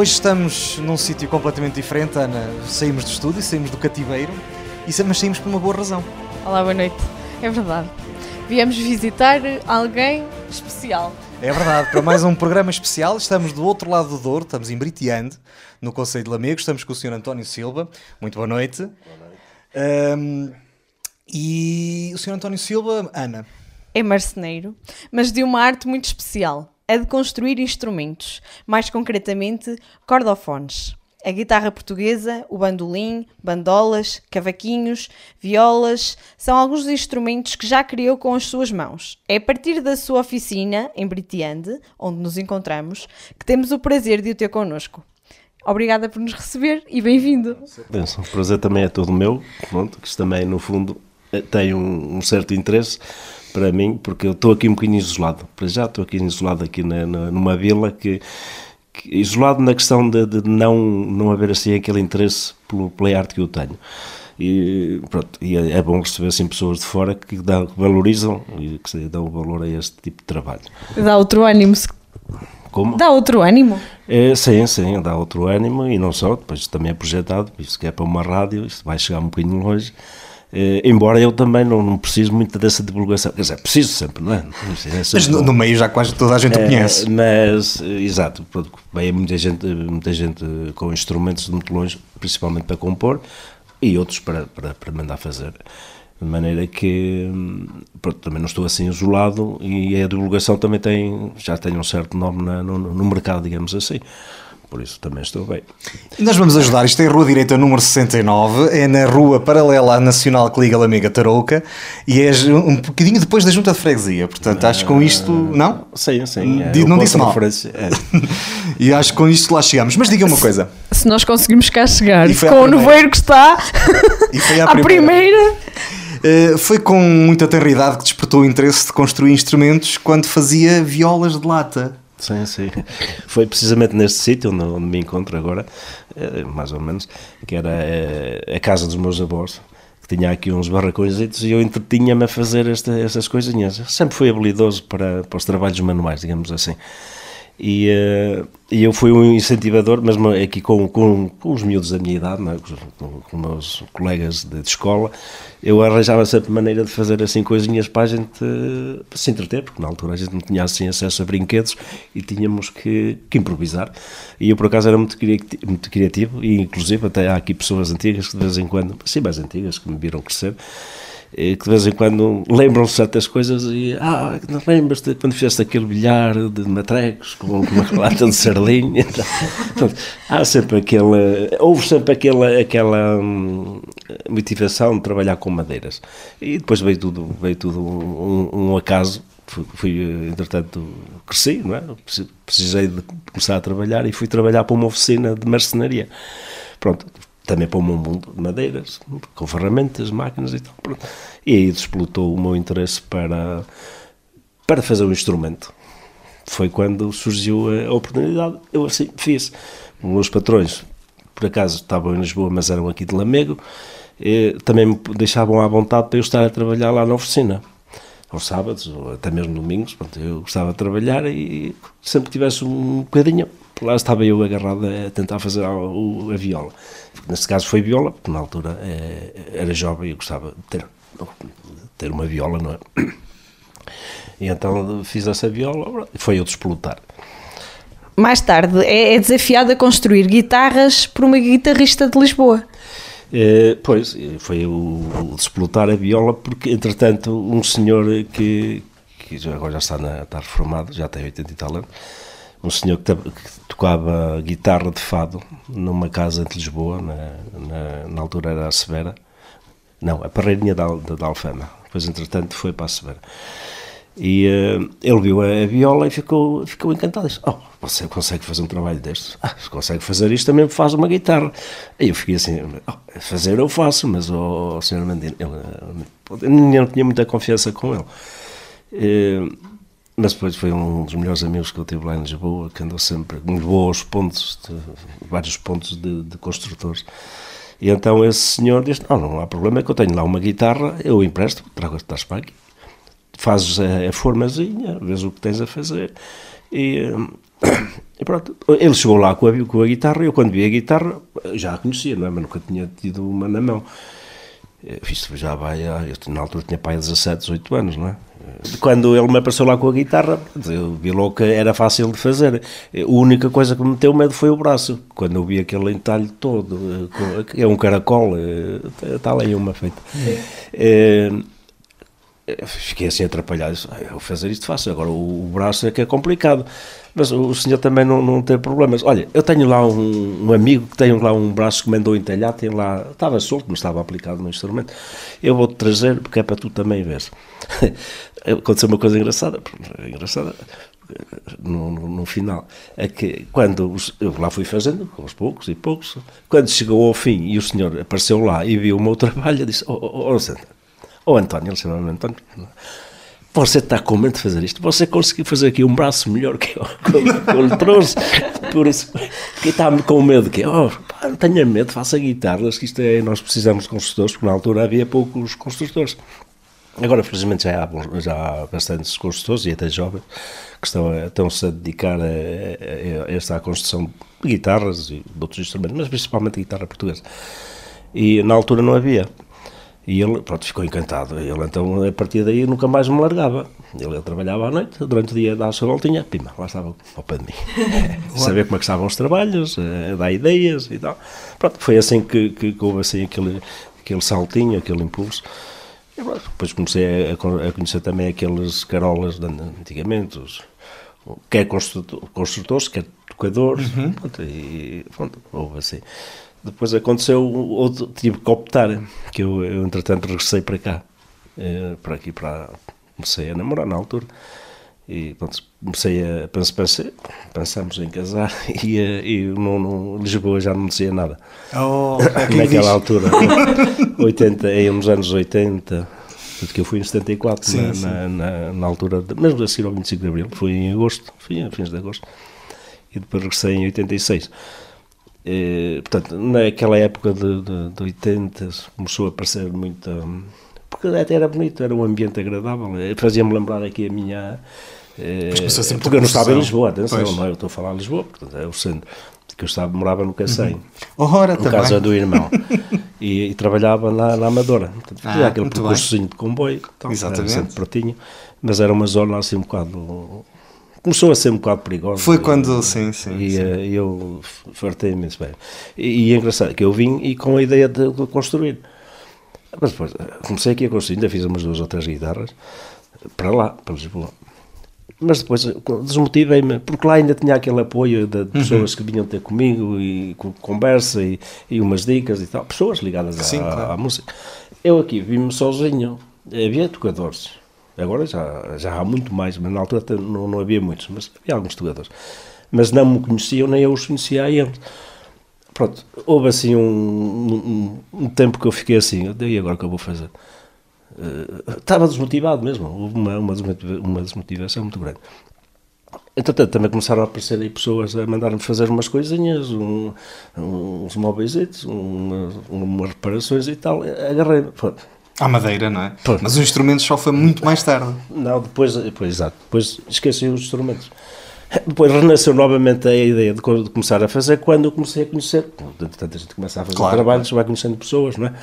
hoje estamos num sítio completamente diferente, Ana. Saímos do estúdio, saímos do cativeiro, e, mas saímos por uma boa razão. Olá, boa noite. É verdade. Viemos visitar alguém especial. É verdade, para mais um programa especial. Estamos do outro lado do Douro, estamos em Britiande, no Conselho de Lamego. Estamos com o Sr. António Silva. Muito boa noite. Boa noite. Um, e o Sr. António Silva, Ana. É marceneiro, mas de uma arte muito especial a de construir instrumentos, mais concretamente cordofones. A guitarra portuguesa, o bandolim, bandolas, cavaquinhos, violas são alguns dos instrumentos que já criou com as suas mãos. É a partir da sua oficina, em Britiande, onde nos encontramos, que temos o prazer de o ter connosco. Obrigada por nos receber e bem-vindo. O prazer também é todo meu, pronto, que também, no fundo, tem um, um certo interesse para mim, porque eu estou aqui um bocadinho isolado. Para já estou aqui isolado aqui na, na, numa vila que, que, isolado na questão de, de, não não haver assim aquele interesse pelo, pela arte que eu tenho. E, pronto, e é, é bom receber assim pessoas de fora que, dá, que valorizam e que dão valor a este tipo de trabalho. Dá outro ânimo. Como? Dá outro ânimo? É, sim, sim, dá outro ânimo e não só, depois também é projetado, isso que é para uma rádio, isto vai chegar um bocadinho longe Uh, embora eu também não, não preciso muito dessa divulgação, quer dizer, preciso sempre, não é? é mas no, no, meio já quase toda a gente o conhece. Mas, exato, vem muita gente, muita gente com instrumentos de muito longe, principalmente para compor, e outros para, para, para mandar fazer. De maneira que pronto, também não estou assim isolado e a divulgação também tem, já tem um certo nome na, no, no mercado, digamos assim por isso também estou bem. E nós vamos ajudar, isto é a Rua Direita número 69, é na rua paralela à Nacional que liga Lamega Tarouca e é um bocadinho depois da Junta de Freguesia, portanto acho que com isto, não? Sim, sim. É, não disse mal. É. e acho que com isto lá chegamos, mas diga uma coisa. Se nós conseguimos cá chegar com o nevoeiro que está e foi à primeira... Uh, foi com muita tenridade que despertou o interesse de construir instrumentos quando fazia violas de lata. Sim, sim. Foi precisamente neste sítio onde, onde, me encontro agora, eh, mais ou menos, que era eh, a casa dos meus avós, que tinha aqui uns barracões e eu entretinha-me a fazer esta, estas coisinhas. Sempre fui habilidoso para, para os trabalhos manuais, digamos assim. E, uh, e eu fui um incentivador, mesmo aqui com, com, com os miúdos da minha idade, é? com, com meus colegas de, de, escola, eu arranjava sempre maneira de fazer assim coisinhas para a gente uh, se entreter, porque na altura a gente não tinha assim acesso a brinquedos e tínhamos que, que improvisar. E eu por acaso era muito, criativo, muito criativo, e inclusive até há aqui pessoas antigas que de vez em quando, assim mais antigas, que me viram crescer, que de vez em quando lembram-se certas coisas e ah, lembras-te quando fizeste aquele bilhar de matrecos com, uma lata de sardinha? Então, há sempre aquela houve sempre aquela, aquela hum, motivação de trabalhar com madeiras. E depois veio tudo, veio tudo um, um acaso. Fui, fui, entretanto cresci, não é? precisei de começar a trabalhar e fui trabalhar para uma oficina de marcenaria. Pronto, também para o mundo de madeiras, com ferramentas, máquinas e tal. Pronto. E aí despolutou o meu interesse para, para fazer um instrumento. Foi quando surgiu a oportunidade, eu assim fiz. Os meus patrões, por acaso, estavam em Lisboa, mas eram aqui de Lamego, também me deixavam à vontade para eu estar a trabalhar lá na oficina aos sábados ou até mesmo domingos, pronto, eu gostava de trabalhar e sempre que tivesse um bocadinho lá estava eu agarrado a tentar fazer a, a, viola. Neste caso foi viola, porque na altura é, era jovem e eu gostava de ter, ter uma viola, não é? E então fiz essa viola e foi eu despolutar. Mais tarde é, é desafiado a construir guitarras por uma guitarrista de Lisboa. É, pois, foi o despolutar a viola, porque entretanto um senhor que, que agora já está, na, está reformado, já tem 80 e tal anos, um senhor que, que, tocava guitarra de fado numa casa de Lisboa, na, na, na altura era a Severa, não, a Parreirinha da, da, da Alfama, depois entretanto foi para a Severa. E uh, ele viu a, a, viola e ficou, ficou encantado. Disse: Oh, você consegue fazer um trabalho destes? Ah, se consegue fazer isto, também faz uma guitarra. E eu fiquei assim: oh, Fazer eu faço, mas o, o senhor Mandino, ele, eu não tinha muita confiança com ele. Uh, mas depois foi um dos melhores amigos que eu tive lá em Lisboa, que andou sempre, me levou aos pontos, de, vários pontos de, de, construtores. E então esse senhor disse: Não, não há problema, é que eu tenho lá uma guitarra, eu empresto, trago a para aqui. Fazes a, a formazinha, vês o que tens a fazer. E, E pronto, ele chegou lá com a, com a guitarra, eu quando vi a guitarra, já a conhecia, não é? Mas nunca tinha tido uma na mão. Isto já vai, eu na altura tinha pai 17, 18 anos, não é? Quando ele me apareceu lá com a guitarra, eu vi logo que era fácil de fazer. A única coisa que me meteu medo foi o braço. Quando eu vi aquele entalhe todo, é um caracol, está lá aí uma feita. É. fiquei assim atrapalhado. Eu vou fazer isto fácil, agora o, braço é que é complicado. Mas o senhor também não, não tem problemas. Olha, eu tenho lá um, um amigo que tem lá um braço que mandou entalhar, tem lá, estava solto, não estava aplicado no instrumento. Eu vou-te trazer, porque é para tu também ver. Aconteceu uma coisa engraçada, engraçada no, no, no, final, é que quando os, eu lá fui fazendo, aos poucos e poucos, quando chegou ao fim e o senhor apareceu lá e viu o meu trabalho, disse: Oh, oh, oh, oh António, ele chamava-me António você está com medo de fazer isto, você conseguiu fazer aqui um braço melhor que eu, que eu lhe trouxe, por isso, que está com medo que, oh, pá, não tenha medo, faça guitarras, que isto é, nós precisamos de construtores, porque na altura havia poucos construtores. Agora, felizmente, já há, já há bastantes construtores, e até jovens, que estão, estão-se a dedicar a, a, a esta construção de guitarras e de outros instrumentos, mas principalmente guitarra portuguesa. E na altura não havia. E ele, pronto, ficou encantado. Ele, então, a partir daí, nunca mais me largava. Ele, ele trabalhava à noite, durante o dia dava a sua voltinha, pima, lá estava ao pé de mim. Saber como é que estavam os trabalhos, eh, dar ideias e tal. Pronto, foi assim que, que, que houve assim aquele, aquele saltinho, aquele impulso. E, pronto, depois comecei a, a, conhecer também aqueles carolas de antigamente, os, quer construtor, construtores, quer tocadores, uhum. pronto, e pronto, houve assim. Depois aconteceu outro, tive que optar, que eu, eu entretanto regressei para cá, eh, para aqui, para, comecei a namorar na altura, e pronto, comecei a pensar, pensamos em casar e, eh, e Lisboa já não me dizia nada. Oh, Naquela diz? altura, 80, em uns anos 80, porque eu fui em 74, sim, na, sim. Na, na, na, altura, de, mesmo a seguir ao 25 de Abril, fui em agosto, fui em fins de agosto, e depois regressei em 86. E, portanto, naquela época de, de, de 80 começou a aparecer muita. Porque até era bonito, era um ambiente agradável. Fazia-me lembrar aqui a minha. Eh, porque eu não estava em Lisboa, atenção, não é? Eu estou a falar de Lisboa, portanto é o centro. Que eu estava, morava no Cacém, uhum. Ora, casa do irmão. e, e, trabalhava na, na Amadora. Portanto, ah, aquele percursozinho de comboio, então, Exatamente. sempre pertinho, mas era uma zona assim um bocado começou a ser um bocado perigoso. Foi quando, sim, sim. E sim. Uh, eu fartei imenso bem. E, e, é engraçado que eu vim e com a ideia de, de, construir. Mas depois eh, comecei aqui a construir, ainda fiz umas duas ou três guitarras para lá, para Lisboa. Mas depois eh, desmotivei-me, porque lá ainda tinha aquele apoio de, uhum. pessoas uhum. que vinham ter comigo e com conversa e, e umas dicas e tal, pessoas ligadas à, Sim, claro. à música. Eu aqui vim-me sozinho, havia tocadores, Agora já, já há muito mais, mas na altura não, não havia muitos, mas havia alguns jogadores. Mas não me conheciam, nem eu os conhecia a eles. Pronto, houve assim um, um, um tempo que eu fiquei assim, e agora o que eu vou fazer? Uh, estava desmotivado mesmo, houve uma, uma, uma desmotivação muito grande. Entretanto, também começaram a aparecer aí pessoas a mandar-me fazer umas coisinhas, um, uns móveis, umas, umas reparações e tal. Agarrei, à madeira, não é? Mas os instrumentos só foi muito mais tarde. Não, depois, depois exato. Depois esqueci os instrumentos. Depois renasceu novamente a ideia de, de, começar a fazer quando eu comecei a conhecer. Tanta gente começa a fazer claro, trabalhos, claro. vai conhecendo pessoas, não é?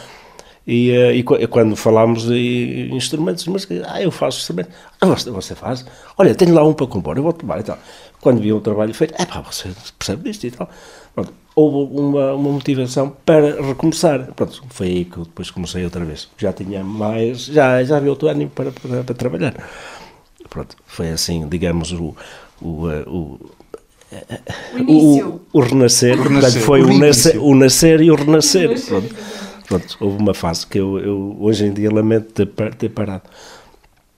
E, uh, e, quando falámos de instrumentos, mas ah, eu faço instrumentos. Ah, você, você faz? Olha, tenho lá um para compor, eu vou tomar e tal. Quando vi um trabalho feito, é pá, você percebe disto e tal. Pronto, houve uma, uma motivação para recomeçar. Pronto, foi aí que eu depois comecei outra vez. Já tinha mais, já, já havia outro ânimo para, para, para trabalhar. Pronto, foi assim, digamos, o, o, o o, o, o, renascer, o renascer foi o, nascer, o nascer e o renascer. Pronto, pronto, houve uma fase que eu, eu hoje em dia lamento ter, ter parado.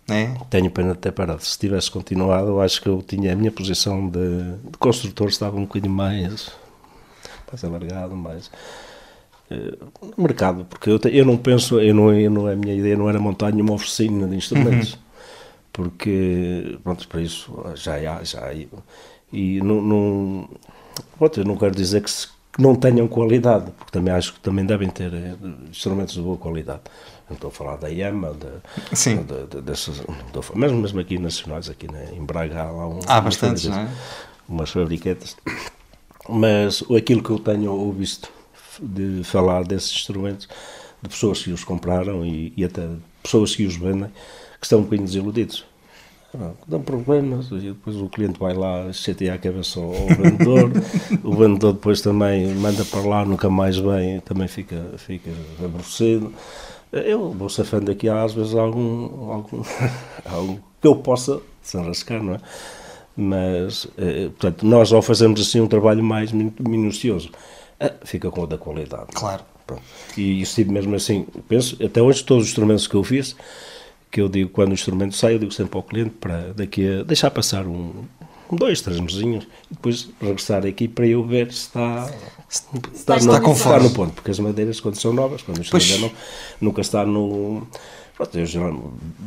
É? Tenho pena de ter parado. Se tivesse continuado, eu acho que eu tinha a minha posição de, de construtor, estava um bocadinho mais mais alargado, mais uh, mercado, porque eu, te, eu não penso, eu não, eu não, a minha ideia não era montar nenhuma oficina de instrumentos, uhum. porque, pronto, para isso já há, já há, e não, não, pronto, eu não quero dizer que, se, que não tenham qualidade, porque também acho que também devem ter eh, instrumentos de boa qualidade. Não estou a falar da IEMA, de, Sim. de, de, dessas, a falar- mesmo, mesmo aqui nacionais, aqui na- em Braga há lá um, Há bastantes, não é? umas fabriquetas. Mas aquilo que eu tenho ouvido de falar desses instrumentos, de pessoas que os compraram e, e até pessoas que os vendem, que estão um bocadinho desiludidos. Ah, Dão problemas e depois o cliente vai lá chatear a cabeça ao vendedor. o vendedor depois também manda para lá, nunca mais vem, também fica, fica aborrecido. Eu vou safando aqui às vezes algum, algum, algo que eu possa desenrascar, não é? Mas, eh, portanto, nós ao fazermos assim um trabalho mais min- minucioso, eh, fica com outra qualidade. Claro. Pronto. E isso tive mesmo assim, penso, até hoje todos os instrumentos que eu fiz, que eu digo quando o instrumento sai, eu digo sempre ao cliente para daqui a deixar passar um, dois, três mesinhos e depois regressar aqui para eu ver se está, se está, está no, está no ponto, porque as madeiras quando são novas, quando o instrumento é novo, nunca está no... Pronto, já-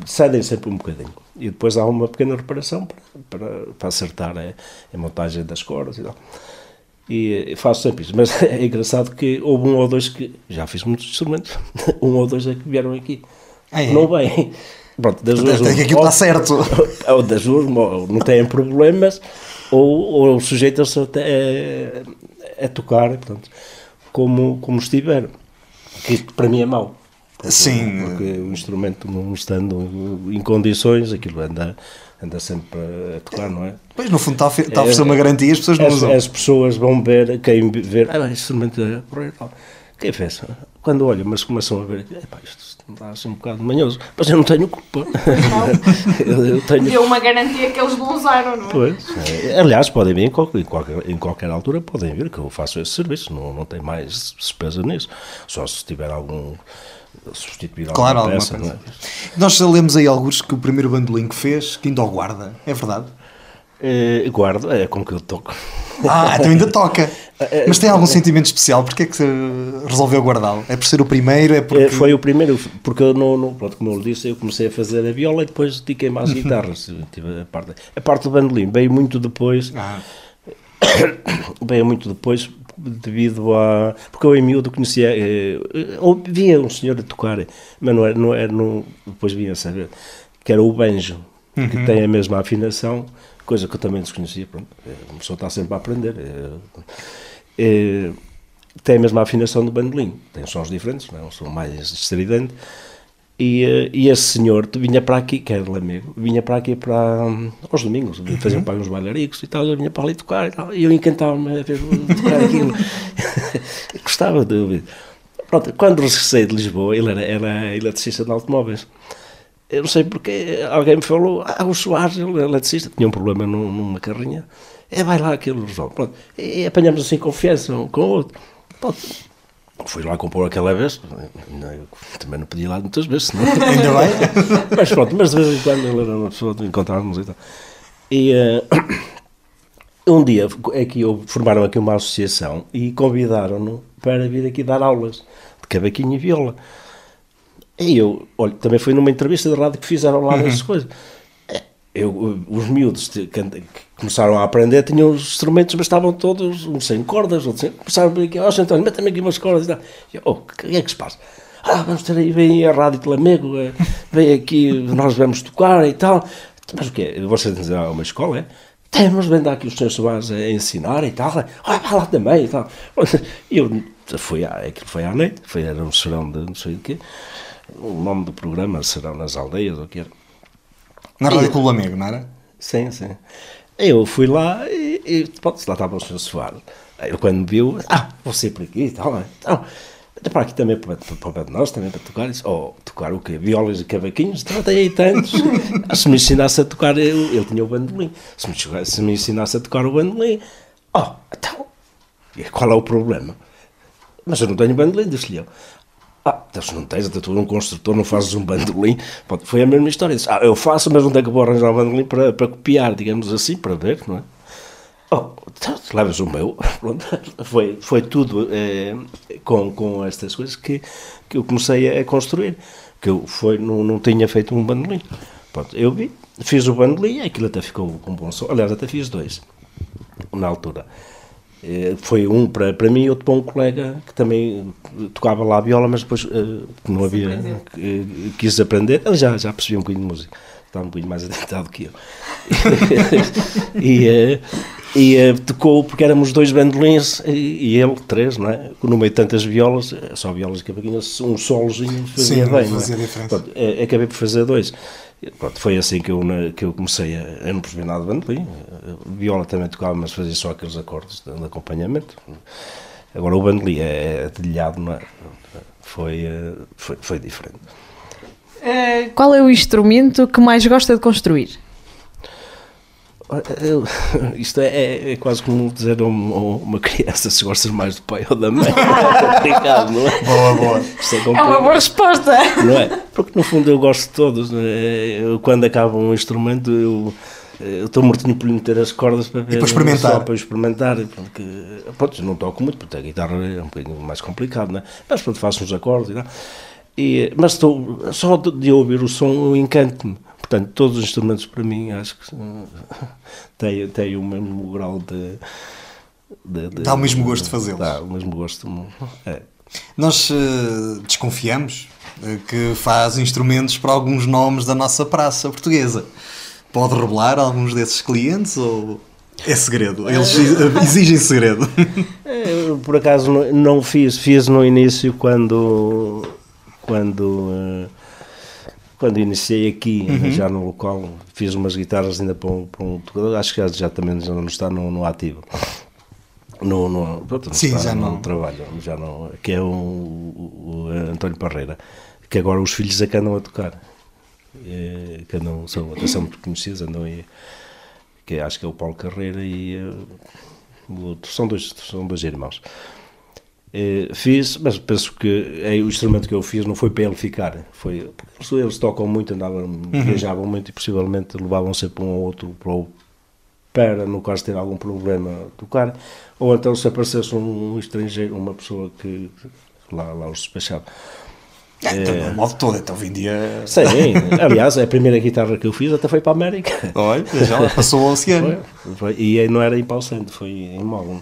cedem sempre um bocadinho. E depois há uma pequena reparação para, para, para acertar a, a montagem das cordas e tal. E eh, faço sempre isso. Mas é engraçado que houve um ou dois que. Já fiz muitos instrumentos. Um ou dois é que vieram aqui. Ah, é? Não bem. Pronto, das duas. Até que aquilo ou- está certo. Ou das duas, ou não têm problemas, ou, ou sujeitam-se até a, a tocar, portanto, como, como estiver. Que para mim é mau. Porque- Sim. Porque o instrumento não estando em condições, aquilo anda, anda sempre a tocar, não é? Pois, no fundo, está a está a oferecer uma garantia e as pessoas não As, usam. as pessoas vão ver, quem ver, ah, este instrumento é. Quem fez? Quando olham, mas começam a ver, epá, isto está assim um bocado manhoso, mas eu não tenho culpa. eu, eu tenho. Deu uma garantia que eles não usaram, não é? Pois, é, aliás, podem vir em qualquer, em, qualquer, em qualquer altura, podem vir que eu faço esse serviço, não, não tem mais despesa nisso. Só se tiver algum. Substituir alguma Claro, alguma peça, coisa. não é? Nós lemos aí alguns que o primeiro bandolim que fez, que ainda o guarda. É verdade? Eh, guardo, é com que eu toco. Ah, então ainda toca. Mas tem algum sentimento especial? Porquê é que eh, resolveu guardá-lo? É por ser o primeiro? É porque... Eh, Foi o primeiro, porque eu não, não- pronto, como eu lhe disse, eu comecei a fazer a viola e depois dediquei-me às guitarras. Eu tive a, parte, a parte do bandolim veio muito depois, Ah, veio muito depois devido a. Porque eu em miúdo conhecia. eh, via um senhor a tocar, mas não era, não era não, depois vinha a saber, que era o banjo, que tem a mesma afinação, coisa que eu também desconhecia. Pronto, eh, uma pessoa está sempre a aprender. eh, eh, tem a mesma afinação do bandolim, tem sons diferentes, não é? um som mais estridente. E, eh, e esse senhor vinha para aqui, que era de Lamego, vinha para aqui para, hum, aos domingos, faziam para uns bailaricos e tal, eu vinha para ali tocar e tal, e eu encantava-me a ver tocar aquilo. Gostava de ouvir. Pronto, quando regressei de Lisboa, ele era, era eletricista de automóveis. Eu não sei porque alguém me falou, ah, o Soares, ele é eletricista, tinha um problema num- numa carrinha, é, vai lá aquilo resolve. Pronto, e apanhamos assim confiança um com o outro. Pronto, fui lá compor aquela vez, não, também não ir lá muitas vezes, senão... ainda bem? mas pronto, mas de vez em quando ele era uma pessoa de encontrarmos e tal. E eh, um dia é que eu, formaram aqui uma associação e convidaram-no para vir aqui dar aulas de cavaquinho e viola. E eu, olha, também foi numa entrevista de rádio que fizeram lá nessas coisas. É, Eu, os miúdos começaram a aprender tinham os instrumentos, mas estavam todos uns sem cordas, outros sem. Começaram a aqui, ó, oh, António, mete-me aqui umas cordas e tal. E eu, oh, o que é que se passa? Ah, vamos ter aí, vem a Rádio de Lamego, eh, vem aqui, nós vamos tocar e tal. Mas o quê? Vocês dizem, ah, uma escola, é? Temos, vem dar aqui os senhores Soares a ensinar e tal. Ah, vai lá também e tal. E eu fui, à, aquilo foi à noite, foi, era um serão de não sei de quê. O nome do programa, serão nas aldeias, ou o que era. Na Rádio Clube Amigo, não era? Sim, sim. Eu fui lá e, e pronto, lá estava o Sr. Soares. Ele quando me viu, ah, você por aqui e tal, né? então, para aqui também para, para, para o pé de nós, também para tocar isso. Oh, tocar o quê? Violas e cavaquinhos? Então tem aí tantos. Se me ensinasse a tocar, eu, ele tinha o bandolim. Se me, se me ensinasse a tocar o bandolim, oh, então, qual é o problema? Mas eu não tenho bandolim, disse-lhe eu. Ah, então não tens, até tu um construtor, não fazes um bandolim. Pronto, foi a mesma história. Disse, ah, eu faço, mas onde é que vou arranjar um bandolim para, para copiar, digamos assim, para ver, não é? Oh, então, tu levas o meu. Pronto, foi, foi tudo eh, com, com estas coisas que, que eu comecei a construir. Que eu foi, não, não tinha feito um bandolim. Pronto, eu vi, fiz o bandolim, aquilo até ficou com bom som. Aliás, até fiz dois, na altura. Eh, Foi um para, para mim e outro para um colega que também tocava lá a viola, mas depois eh, não havia, eh, quis aprender. Ele já, já percebia um bocadinho de música, estava um bocadinho mais adaptado que eu. e eh, e tocou, porque éramos dois bandolins e, e ele, três, não é? No meio de tantas violas, só violas e cavaquinhos, um solozinho fazia Sim, bem. é? fazia eh, acabei por fazer dois. Pronto, foi assim que eu, que eu comecei a. Eu não percebi nada de bandolim. Eh, Viola também tocava, mas fazia só aqueles acordes de, de acompanhamento. Agora o bandolim é, é telhado, não é? Foi, eh, foi, foi diferente. Qual é o instrumento que mais gosta de construir? Eu- isto é, é- é quase como dizer a uma, uma criança se gostas mais do pai ou da mãe. É complicado, não é? Boa, boa. É É uma boa resposta! não é? Porque no fundo eu gosto de todos. não é? Eu, quando acaba um instrumento, eu eu estou mortinho por lhe meter as cordas para ver. para experimentar. Só para experimentar. Porque, pronto, eu não toco muito, porque a guitarra é um bocadinho mais complicado, não é? Mas pronto, faço uns acordes e tal. E, mas estou, só de, de ouvir o som eu encanto-me. Portanto, todos os instrumentos para mim acho que têm, têm o mesmo grau de. de- de- Dá o mesmo gosto de fazê-los. Dá o mesmo gosto. É. Nós eh, desconfiamos eh, que faz instrumentos para alguns nomes da nossa praça portuguesa. Pode revelar alguns desses clientes ou é segredo? Eles eh, exigem segredo. Eu, por acaso não, fiz, fiz no início quando quando quando iniciei aqui já no local fiz umas guitarras ainda para um, para um tocador, acho que já, já também já não está no, no ativo no, no, pronto, não Sim, está já no não. trabalho já não, que é o, o- o António Parreira que agora os filhos é que andam a tocar Eh, que andam, são, até são muito conhecidos andam aí que acho que é o Paulo Carreira e eh, o outro, são dois, são dois irmãos. Eh, fiz, mas penso que é, o instrumento que eu fiz não foi para ele ficar, foi porque eles, tocam muito, andavam, viajavam muito e possivelmente levavam sempre um ou outro para, o- para no caso ter algum problema tocar, ou então se aparecesse um, estrangeiro, uma pessoa que lá, lá os despachava. Então, de modo todo, então hoje em dia. Sim, aliás, a primeira guitarra que eu fiz até foi para a América. Olha, já passou o oceano. Foi, foi. E aí não era em Pau Santo, foi em Mogum.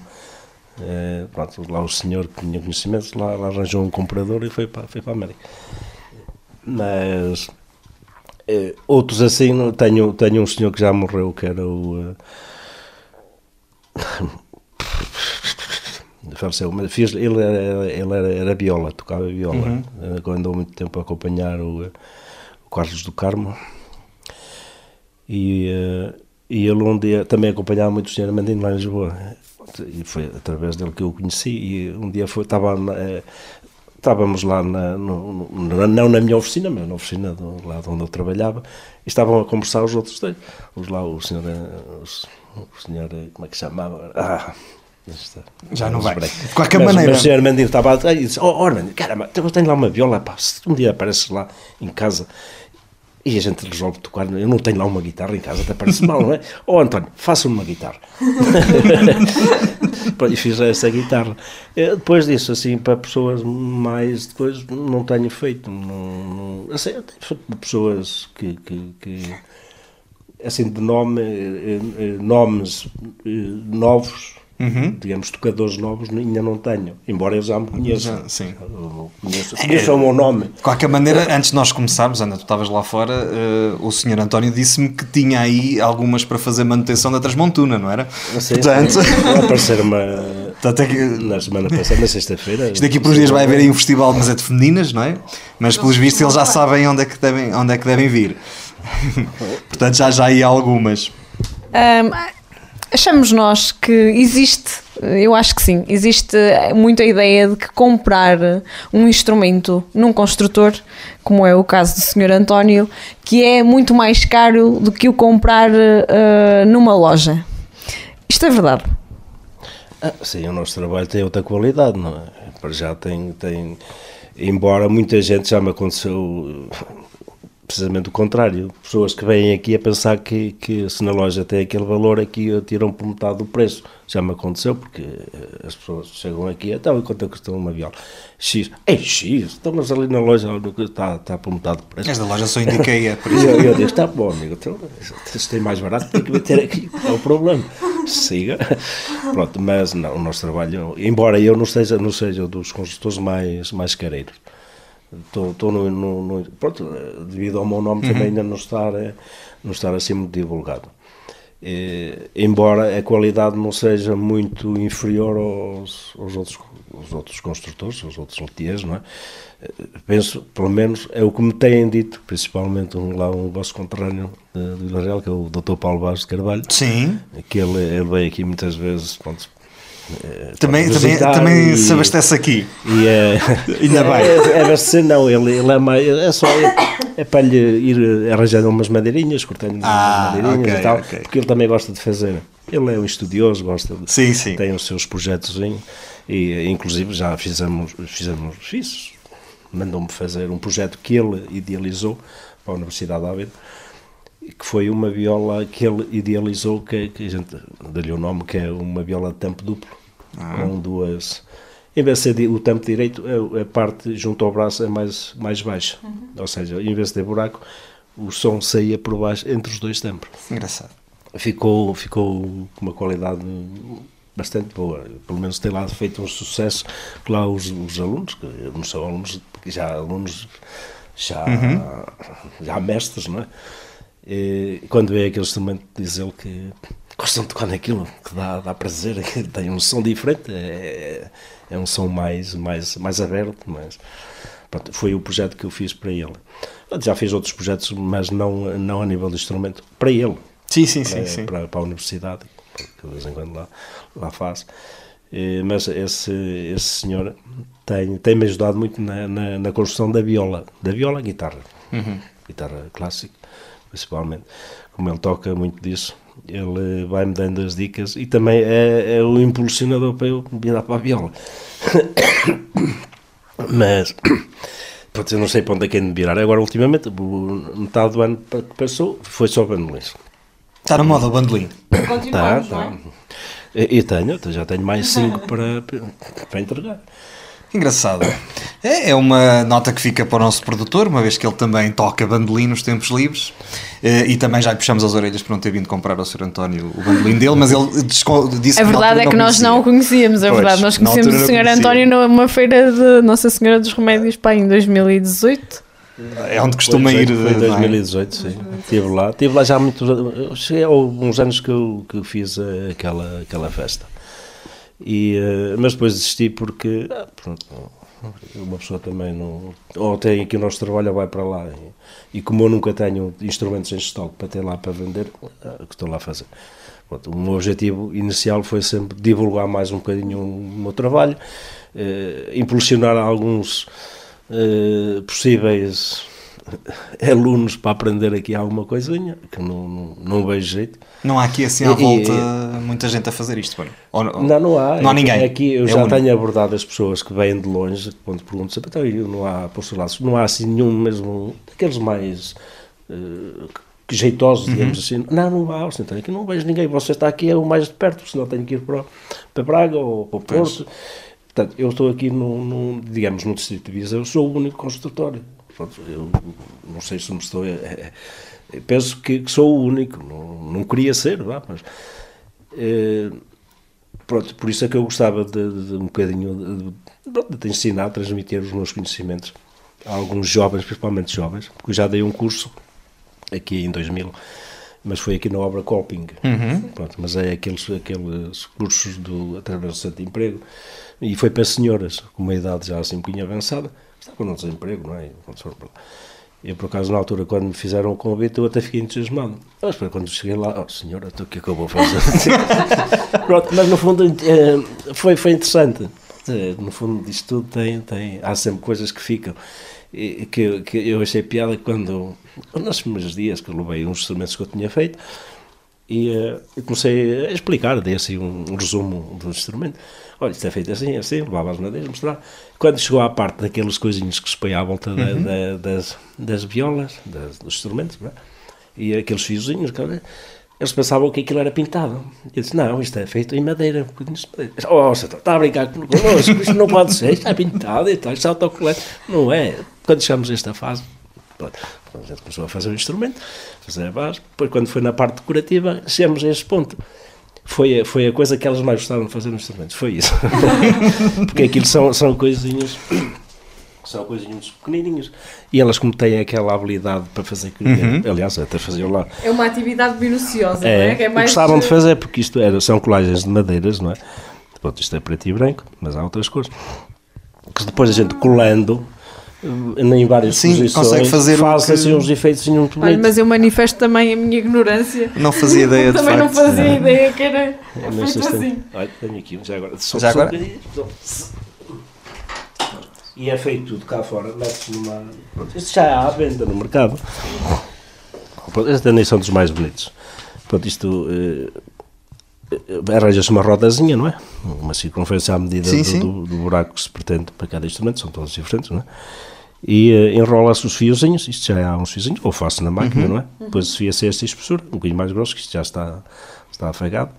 Eh, pronto, lá o senhor que tinha conhecimentos, lá, lá arranjou um comprador e foi para, foi para a América. Mas eh, outros assim, tenho, tenho um senhor que já morreu, que era o. fiz, ele, era, ele era, era viola, tocava viola. Quando andou muito tempo a acompanhar o, o Carlos do Carmo. E, e ele um dia também acompanhava muito o Sr. Amandino lá em Lisboa. E foi através dele que eu o conheci. E um dia foi, estava na- eh, estávamos lá, na, no, no- não na minha oficina, mas na oficina do, lá de onde eu trabalhava, e estavam a conversar os outros dois. Os lá, o senhor, eh, os- o senhor, eh, como é que se chamava? Ah, está- Já não vai. lembrei. De qualquer Mas- maneira. Mas o senhor Armandino estava e disse: Oh, Armandino, caramba, eu tenho lá uma viola, pá, se um dia apareces lá em casa e a gente resolve tocar, eu não tenho lá uma guitarra em casa, até parece mal, não é? Oh, António, faça-me uma guitarra. E fiz essa guitarra. Eh, Depois disso, assim, para pessoas mais. Depois não tenho feito. Não, não, assim, eu tenho feito pessoas que. que, que assim, de nome, eh, eh, nomes eh, novos. Digamos, tocadores novos ainda não tenho, embora eu já me conheça. Sim. Conheço, conheço o meu nome. De qualquer maneira, antes de nós começarmos, Ana, tu estavas lá fora, eh, o senhor António disse-me que tinha aí algumas para fazer manutenção da Transmontuna, não era? Não sei, Portanto, vai aparecer uma. portanto é que Na semana passada, na sexta-feira. isto daqui por uns dias vai haver aí um festival, mas é de femininas, não é? Mas pelos vistos eles já sabem onde é que devem, onde é que devem vir. Portanto, já já há aí algumas. Ahm, achamos nós que existe, eu acho que sim, existe muita ideia de que comprar um instrumento num construtor, como é o caso do Sr. António, que é muito mais caro do que o comprar ah, numa loja. Isto é verdade. Ah, sim, o nosso trabalho tem outra qualidade, não é? Para já tem, tem. Embora muita gente já me aconteceu precisamente o contrário. Pessoas que vêm aqui a pensar que, que se na loja tem aquele valor, aqui tiram por metade do preço. Já me aconteceu, porque eh, as pessoas chegam aqui, então, e quanto é que custa uma viola? X. É X, então, mas ali na loja está, está por metade do preço. Esta loja só indiquei, E isso. eu, eu digo, está bom, amigo, então, se tem mais barato, tem que meter aqui, é o problema. siga. Pronto, mas não, o nosso trabalho, embora eu não seja, não seja dos construtores mais, mais careiros, estou, no, no, no, pronto, devido ao meu nome também ainda não estar, eh, não estar assim muito divulgado. E, embora a qualidade não seja muito inferior aos, aos, outros, aos outros construtores, aos outros luthiers, não é? penso, pelo menos, é o que me têm dito, principalmente um, lá um vosso conterrâneo de Vila Real, que é o Dr. Paulo Vaz de Carvalho. Sim. Que ele, ele vem aqui muitas vezes, pronto, eh, também, também, também e, se abastece aqui. E é, Ainda bem. É, é abastecer, não, ele, ele é, mais, é só é, é, para lhe ir arranjando umas madeirinhas, cortando ah, umas madeirinhas okay, e tal, okay. porque ele também gosta de fazer. Ele é um estudioso, gosta de, sim, sim. tem os seus projetos e inclusive já fizemos, fizemos isso mandou-me fazer um projeto que ele idealizou para a Universidade de Aveiro, que foi uma viola que ele idealizou, que, que a gente deu-lhe o nome, que é uma viola de tempo duplo, ah. com duas... Em vez de ser o tempo direito, a, a, parte junto ao braço é mais, mais baixa. Uhum. Ou seja, em vez de ter buraco, o som saía por baixo entre os dois tempos. Engraçado. Ficou, ficou com uma qualidade bastante boa. Pelo menos tem lá feito um sucesso que lá os, os alunos, que não são alunos, já alunos já, uhum. já mestres, não é? E, quando vê aquele instrumento, diz ele que gostam de tocar naquilo, que dá, dá prazer, tem um som diferente, é, é um som mais, mais, mais aberto, mas pronto, foi o projeto que eu fiz para ele. Já fiz outros projetos, mas não, não a nível de instrumento, para ele. Sim, sim, para, sim, sim. Para, para a universidade que de vez em quando lá, lá faço. E, mas esse, esse senhor tem, tem-me ajudado muito na, na, na, construção da viola, da viola guitarra, uhum. guitarra clássica, principalmente. Como ele toca muito disso, ele vai-me dando as dicas e também é, é o impulsionador para eu virar para a viola. mas, pode ser, não sei para onde é que é de virar. Agora, ultimamente, metade do ano que passou, foi só bandolins. Está na moda o bandolim. Está, está. É? E tenho, já tenho mais cinco para, para entregar. Engraçado. É, é uma nota que fica para o nosso produtor, uma vez que ele também toca bandolim nos tempos livres. Eh, e também já lhe puxamos as orelhas por não ter vindo comprar ao Sr. António o bandolim dele, mas ele disse A verdade é que nós não o conhecíamos, é verdade. Nós conhecemos o Sr. António numa feira de Nossa Senhora dos Remédios pá, em 2018. É onde costuma ir. Foi em 2018, sim. Estive lá. Estive lá já há muitos anos. Cheguei há uns anos que eu, que fiz aquela, aquela festa. E, eh, mas depois desisti porque ah, pronto, uma pessoa também não. Ou tem aqui o nosso trabalho ou vai para lá. E, e, como eu nunca tenho instrumentos em estoque para ter lá para vender, ah, que estou lá a fazer. Pronto, o meu objetivo inicial foi sempre divulgar mais um bocadinho o meu trabalho, eh, impulsionar alguns uh, possíveis alunos para aprender aqui alguma coisinha, que não, não, não vejo jeito. Não há aqui assim à volta e, muita gente a fazer isto, ou, não, não há. Não há ninguém. Aqui eu é já tenho abordado as pessoas que vêm de longe, quando perguntam sempre, então, não há postulados, não há assim nenhum mesmo, daqueles mais uh, jeitosos, uhum. digamos assim. Não, não há, então, aqui não vejo ninguém, você está aqui é o mais de perto, senão tenho que ir para, para Braga ou para o Porto. Pois Portanto, eu estou aqui, num, num, digamos, no Distrito de Viseu, eu sou o único construtor. Portanto, eu não sei se me estou... É, é, penso que, que, sou o único, não, não queria ser, vá, mas... É, pronto, por isso é que eu gostava de, de um bocadinho de, de, ensinar, transmitir os meus conhecimentos a alguns jovens, principalmente jovens, porque eu já dei um curso aqui em 2000 mas foi aqui na obra Coping. Uhum. Pronto, mas é aqueles, aqueles cursos do, através do centro de emprego e foi para senhoras, com uma idade já assim um bocadinho avançada, estavam no desemprego, não é? Eu, por acaso, na altura, quando me fizeram o convite, eu até fiquei entusiasmado. Mas quando cheguei lá, oh senhora, então o que é que eu vou fazer? Pronto, mas no fundo eh, foi, foi interessante. Eh, no fundo disto tudo tem, tem, há sempre coisas que ficam. E, que, que eu achei piada quando, nos primeiros dias que eu levei uns instrumentos que eu tinha feito, e uh, comecei a explicar, dei assim um, um, resumo do instrumento. Olha, isto é feito assim, assim, levava as madeiras, mostrar. Quando chegou à parte daquelas coisinhas que se põe à volta da, uhum. da, das, das violas, das, dos instrumentos, é? e aqueles fiozinhos, eles pensavam que aquilo era pintado. Eu disse, não, isto é feito em madeira. Oh, você está a brincar connosco, isto não pode ser, isto é pintado e tal, isto é autocolete. Não é. Quando chegamos a esta fase, pronto, a gente começou a fazer o instrumento, fazer a base, depois quando foi na parte decorativa, chegamos a esse ponto. foi, a- foi a coisa que elas mais gostavam de fazer nos instrumentos, foi isso. Porque aquilo são, são coisinhas, são coisinhos pequenininhos. E elas como têm aquela habilidade para fazer, aliás, até faziam lá. É uma atividade minuciosa, É, Que é gostavam de fazer, porque isto era, são colagens de madeiras, não é? Pronto, isto é preto e branco, mas há outras cores. Que depois a gente colando, em várias Sim, posições, consegue fazer faz que- assim uns efeitos muito Olha, bonitos. mas eu manifesto também a minha ignorância. Não fazia ideia de Também não fazia ideia que era É, feito isto assim. tem- Olha, tenho aqui um já agora. Só- Já só- agora? E é feito tudo cá fora, mete-se numa. Pronto, isto já há à venda no mercado. Este também são dos mais bonitos. Pronto, isto. eh, eh, Arranja-se uma rodazinha, não é? Uma circunferência à medida Sim, do, sim. Do, do buraco que se pretende para cada instrumento, são todos diferentes, não é? E eh, enrola-se os fiozinhos, isto já há uns fiozinhos, ou faço na máquina, não é? Depois desfia-se esta espessura, um bocadinho mais grosso, que isto já está, está afagado.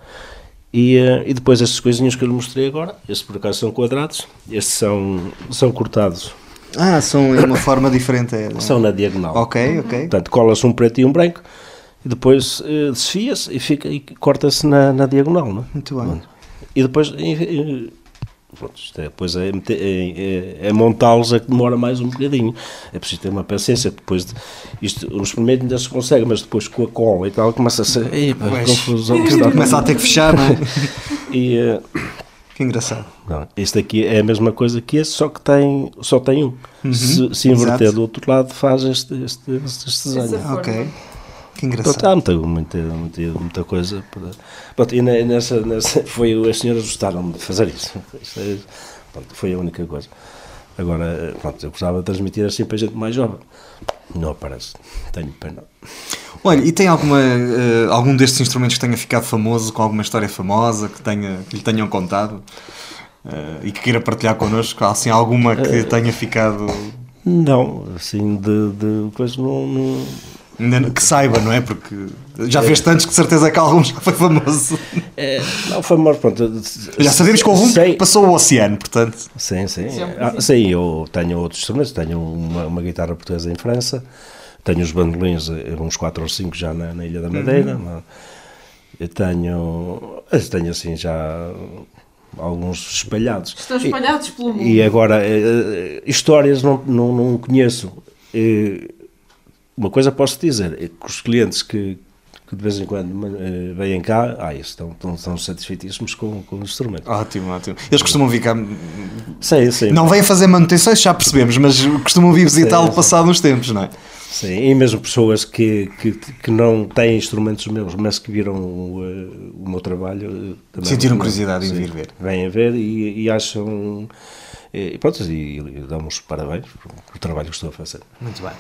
E, eh, e depois estas coisinhas que eu lhe mostrei agora, estes por acaso são quadrados, estes são, são cortados, Ah, são de uma forma diferente. É, é? são na diagonal. Ok, ok. Portanto, cola-se um preto e um branco, e depois eh, desfia-se e, fica, e corta-se na, na diagonal, não é? Muito bem. E depois, eh, pronto, isto é, depois é, é, é- é montá-los é que demora mais um bocadinho. É preciso ter uma paciência, depois de, isto, nos primeiros ainda se consegue, mas depois com a cola e tal, começa a ser, ei, pá, Pois. confusão. que está. Começa a ter que fechar, não é? E, eh, Que engraçado. não, este aqui é a mesma coisa que esse, só que tem, só tem um. se, se inverter exato. do outro lado, faz este, este, este, este desenho. Ok. Que Pronto, engraçado. há muita, muita, muita, muita coisa. Pronto, e ne- nessa, nessa, foi, as senhoras gostaram de fazer isso. É- pronto, foi a única coisa. Agora, pronto, eu gostava de transmitir assim para gente mais jovem. Não aparece. Tenho pena. Olha, e tem alguma, eh, algum destes instrumentos que tenha ficado famoso, com alguma história famosa que, tenha, que lhe tenham contado eh, e que queira partilhar connosco? Assim, alguma que tenha ficado. Não, assim, de, de coisa não. não... ainda Que saiba, não é? Porque já fez tantos que de certeza que algum já foi famoso. É, não, foi mais, pronto. Já sabemos que houve um Sei- que passou o oceano, portanto. Sim, sim. Sim, Ah, sim, eu tenho outros instrumentos. Tenho uma, uma guitarra portuguesa em França, tenho os bandolins, eh, uns 4 ou 5 já na, na Ilha da Madeira. não? Eu tenho, eu tenho assim já alguns espalhados. Estão espalhados pelo mundo. E agora, eh, eh, histórias não, não, não conheço. Eh, Uma coisa posso dizer, é que os clientes que, que de vez em quando eh, vêm cá, ah, estão, estão, estão satisfeitíssimos com, com o instrumento. Ótimo, ótimo. Eles costumam vir cá. Sim, sim. Não vêm fazer manutenções, já percebemos, mas costumam vir visitá-lo passado uns tempos, não é? Sim, e mesmo pessoas que, que, que não têm instrumentos meus, mas que viram o, eh, o meu trabalho. eh, também Sentiram curiosidade em Sim, vir ver. Vêm a ver e, e acham. E, pronto, e, e damos parabéns pelo trabalho que estou a fazer. Muito bem.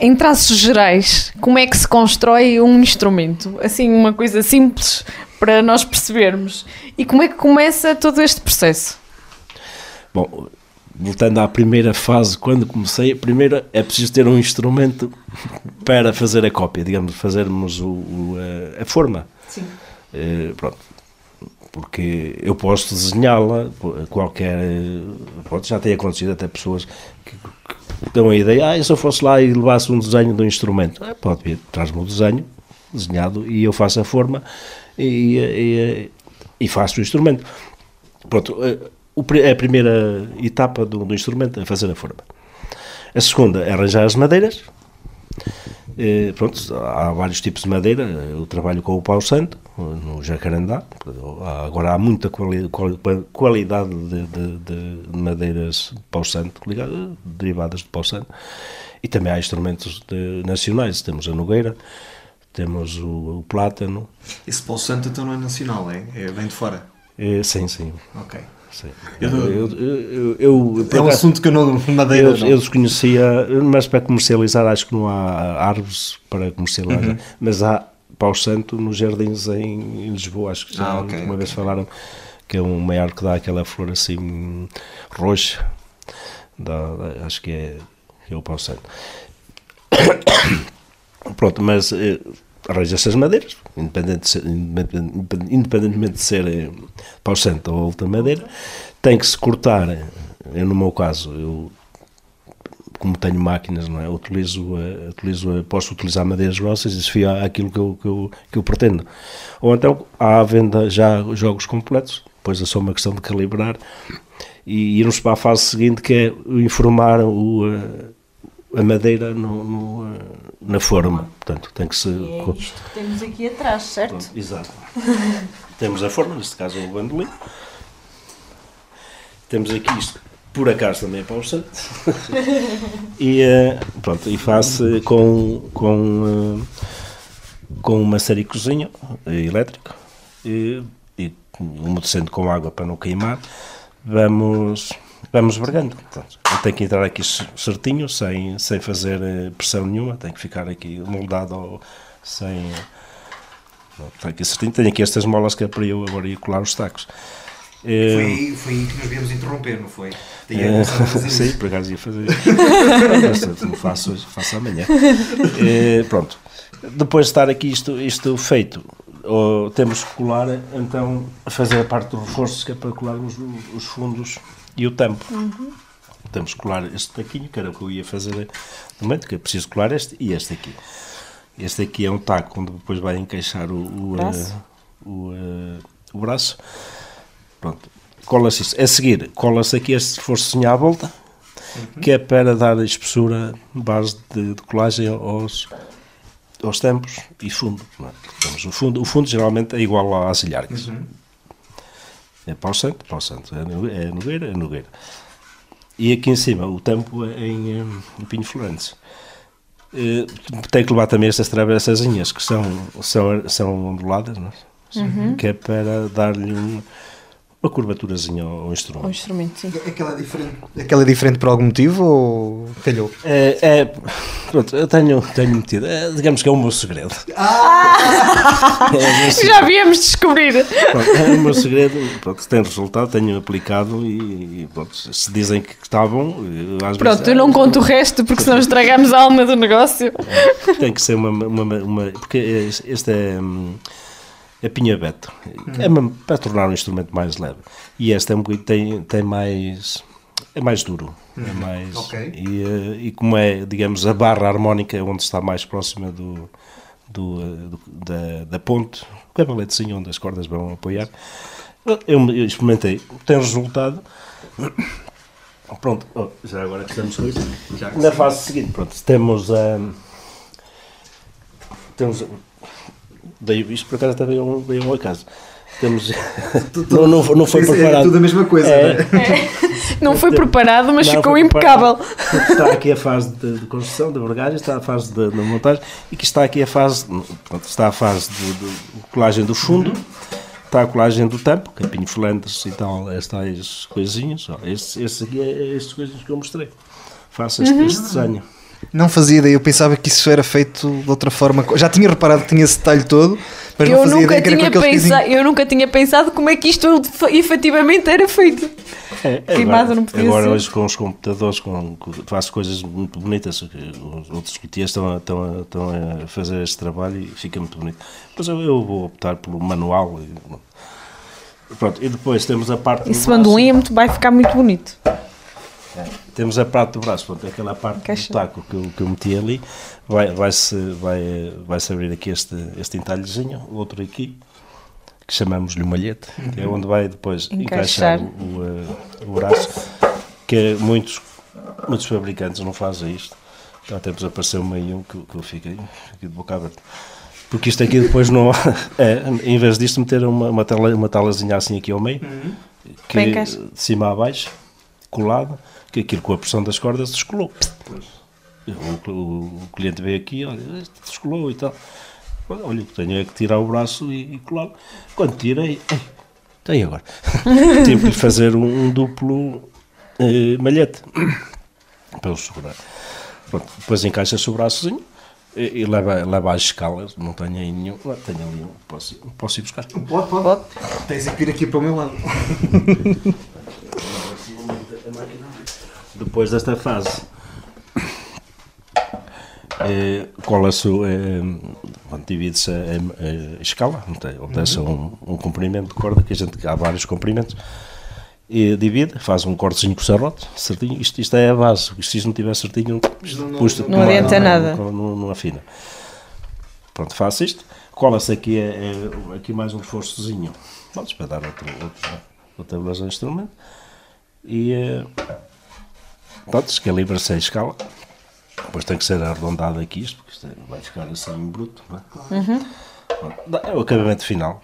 Em traços gerais, como é que se constrói um instrumento? Assim, uma coisa simples para nós percebermos. E como é que começa todo este processo? Bom, voltando à primeira fase, quando comecei, a primeira é preciso ter um instrumento para fazer a cópia, digamos, fazermos o, o, a, forma. Sim. Eh, pronto. Porque eu posso desenhá-la, qualquer. Pronto, já tem acontecido até pessoas que dão a ideia, ah, se eu fosse lá e levasse um desenho de um instrumento, ah, pode vir, traz-me o desenho desenhado e eu faço a forma e, e, e faço o instrumento. Pronto, pri- a primeira etapa do, do instrumento é fazer a forma. A segunda é arranjar as madeiras. Eh, pronto, há vários tipos de madeira. Eu trabalho com o pau santo, no jacarandá. Agora há muita quali- quali- qualidade de, de- de madeiras de pau santo, ligado- derivadas de pau santo. E também há instrumentos de- nacionais. Temos a nogueira, temos o, o plátano. Esse Paulo Santo então não é nacional, é? É bem de fora. Eh, sim, sim. Ok. Sim. Eu Eu- eu- É um assunto que eu não. Madeira. eu, não. eu desconhecia, mas para comercializar acho que não há árvores para comercializar, Uhum. mas há pau santo nos jardins em, em Lisboa, acho que já Ah, ok, uma ok. vez falaram que é um maior que dá aquela flor assim roxa, Dá- acho que é, é o pau santo. Pronto, mas eh, arranja essas madeiras, independente de independentemente de ser pau santo ou outra madeira, tem que se cortar, eu, no meu caso, eu como tenho máquinas, não é? Utilizo, utilizo, posso utilizar madeiras grossas e se aquilo que eu, que, eu, que eu pretendo. Ou então há à venda já jogos completos, depois é só uma questão de calibrar e irmos para a fase seguinte que é informar o, a madeira no, no, na forma. Portanto, tem que ser. é isto que temos aqui atrás, certo? Exato. temos a forma, neste caso é o bandolim. Temos aqui isto, por acaso também é para o santo. e, uh, pronto, e faço com, com, uh, com uma série cozinha elétrico e, e umedecendo com água para não queimar. Vamos vamos vergando. Portanto, tenho que entrar aqui certinho, sem, sem fazer eh, pressão nenhuma, tenho que ficar aqui moldado sem. Tenho aqui certinho, tenho aqui estas molas que é para eu agora ir colar os tacos. Eh, foi, foi aí que nos viemos interromper, não foi? É, sim, por acaso ia fazer isso. não faço hoje, faço amanhã. É, pronto. Depois de estar aqui isto, isto feito, temos que colar, então, fazer a parte dos reforços, que é para colar os, os fundos e o tampo. Uhum. Temos que colar este taquinho, que era o que eu ia fazer no momento, que é preciso colar este e este aqui. Este aqui é um taco onde depois vai encaixar o, o braço. Uh, o, uh, o, braço. Pronto. Cola-se isso. A seguir, cola-se aqui este forcinho à volta, uhum. que é para dar espessura, base de, de colagem aos, aos tampos e fundo. É? Temos o fundo. O fundo geralmente é igual às ilhargas. Uhum. É para o santo, para o santo. É Nogueira, é Nogueira. E aqui em cima, o tampo é em, eh, em Pinho Florense. Uh, tem que levar também estas travessazinhas que são, são, são onduladas, não é? uhum. que é para dar-lhe um, uma curvaturazinha ao, instrumento. Ao instrumento, sim. Aquela é diferente, aquela é diferente por algum motivo ou calhou? É, é, pronto, eu tenho, tenho metido, é, digamos que é o meu segredo. Ah! É, segredo. Já viemos descobrir. Pronto, é o meu segredo, pronto, tem resultado, tenho aplicado e, e pronto, se dizem que está bom, às Pronto, vezes, eu não conto o resto porque senão estragamos a alma do negócio. É, tem que ser uma, uma, uma porque este é... É pinha beto. É para tornar um instrumento mais leve. E este é um tem, tem mais. É mais duro. É uhum. mais, okay. e, eh, e como é, digamos, a barra harmónica é onde está mais próxima do, do, eh, do da, da ponte, o cabaletezinho onde as cordas vão apoiar. Eu, eu experimentei, tem resultado. Pronto, oh, já agora que estamos com isso. Na fase seguinte, pronto, temos a. Um, temos Daí isto por acaso até veio um, um acaso. Temos... não, não, não foi preparado. É tudo a mesma coisa, é. Né? é. Não foi preparado, mas não, ficou impecável. Está aqui a fase de, de construção, da vergalha, está a fase de, de, montagem e que está aqui a fase, pronto, está a fase de, de colagem do fundo, uhum. está a colagem do tampo, capinho Flanders e tal, estas coisinhas. Ó, estes, estes aqui é estas coisas que eu mostrei. Faço este, uhum. este desenho. Não fazia ideia, eu pensava que isso era feito de outra forma. Já tinha reparado que tinha esse detalhe todo, mas eu não fazia nunca ideia tinha que era pensado, Eu nunca tinha pensado como é que isto efetivamente era feito. É, é agora, não podia agora ser. hoje com os computadores com, com, faço coisas muito bonitas. Os outros luthiers estão, a, estão, a, estão a fazer este trabalho e fica muito bonito. Mas eu, eu vou optar pelo manual. E, pronto, e depois temos a parte. Esse bandolim é muito, vai ficar muito bonito. É. Temos a parte do braço, pronto, aquela parte Caixa. do taco que eu, que eu meti ali, vai, vai, -se, vai, vai -se abrir aqui este, este entalhozinho, outro aqui, que chamamos-lhe o malhete, uhum. que é onde vai depois encaixar, encaixar o, o, eh, o, braço, que muitos, muitos fabricantes não fazem isto. Já temos apareceu meio um que, que eu fiquei aqui de boca aberta. Porque isto aqui depois não. É, em vez disto, meter uma, uma, tela, uma talazinha assim aqui ao meio, uhum. que, de cima a baixo, colado que aquilo com a pressão das cordas descolou. O, o, o, cliente veio aqui, olha, descolou e tal. Olha, o que tenho é que tirar o braço e, e colar. Quando tirei, tem agora. Tive que fazer um, um duplo eh, malhete para o segurar. Pronto, depois encaixa-se o braçozinho e, e leva, leva às escalas. Não tenho aí nenhum. Não, tenho ali um. Posso, posso ir buscar? Pode, pode. pode. Tens que vir aqui para o meu lado. depois desta fase. É, cola-se, é, divide-se a, a, a, escala, onde é um, um, comprimento de corda, que a gente há vários comprimentos, e divide, faz um cortezinho com o serrote, certinho. Isto, isto é a base, se isto não tiver certinho, puxa- não adianta nada. Não, não, não afina. Pronto, faço isto. Cola-se aqui, é, é- aqui mais um reforçozinho. Vamos para dar outro, outro, outra vez ao instrumento. E eh, pronto, escalibra-se a escala. Depois tem que ser arredondado aqui isto, porque isto é- vai ficar assim bruto. não é? Dá- É o acabamento final.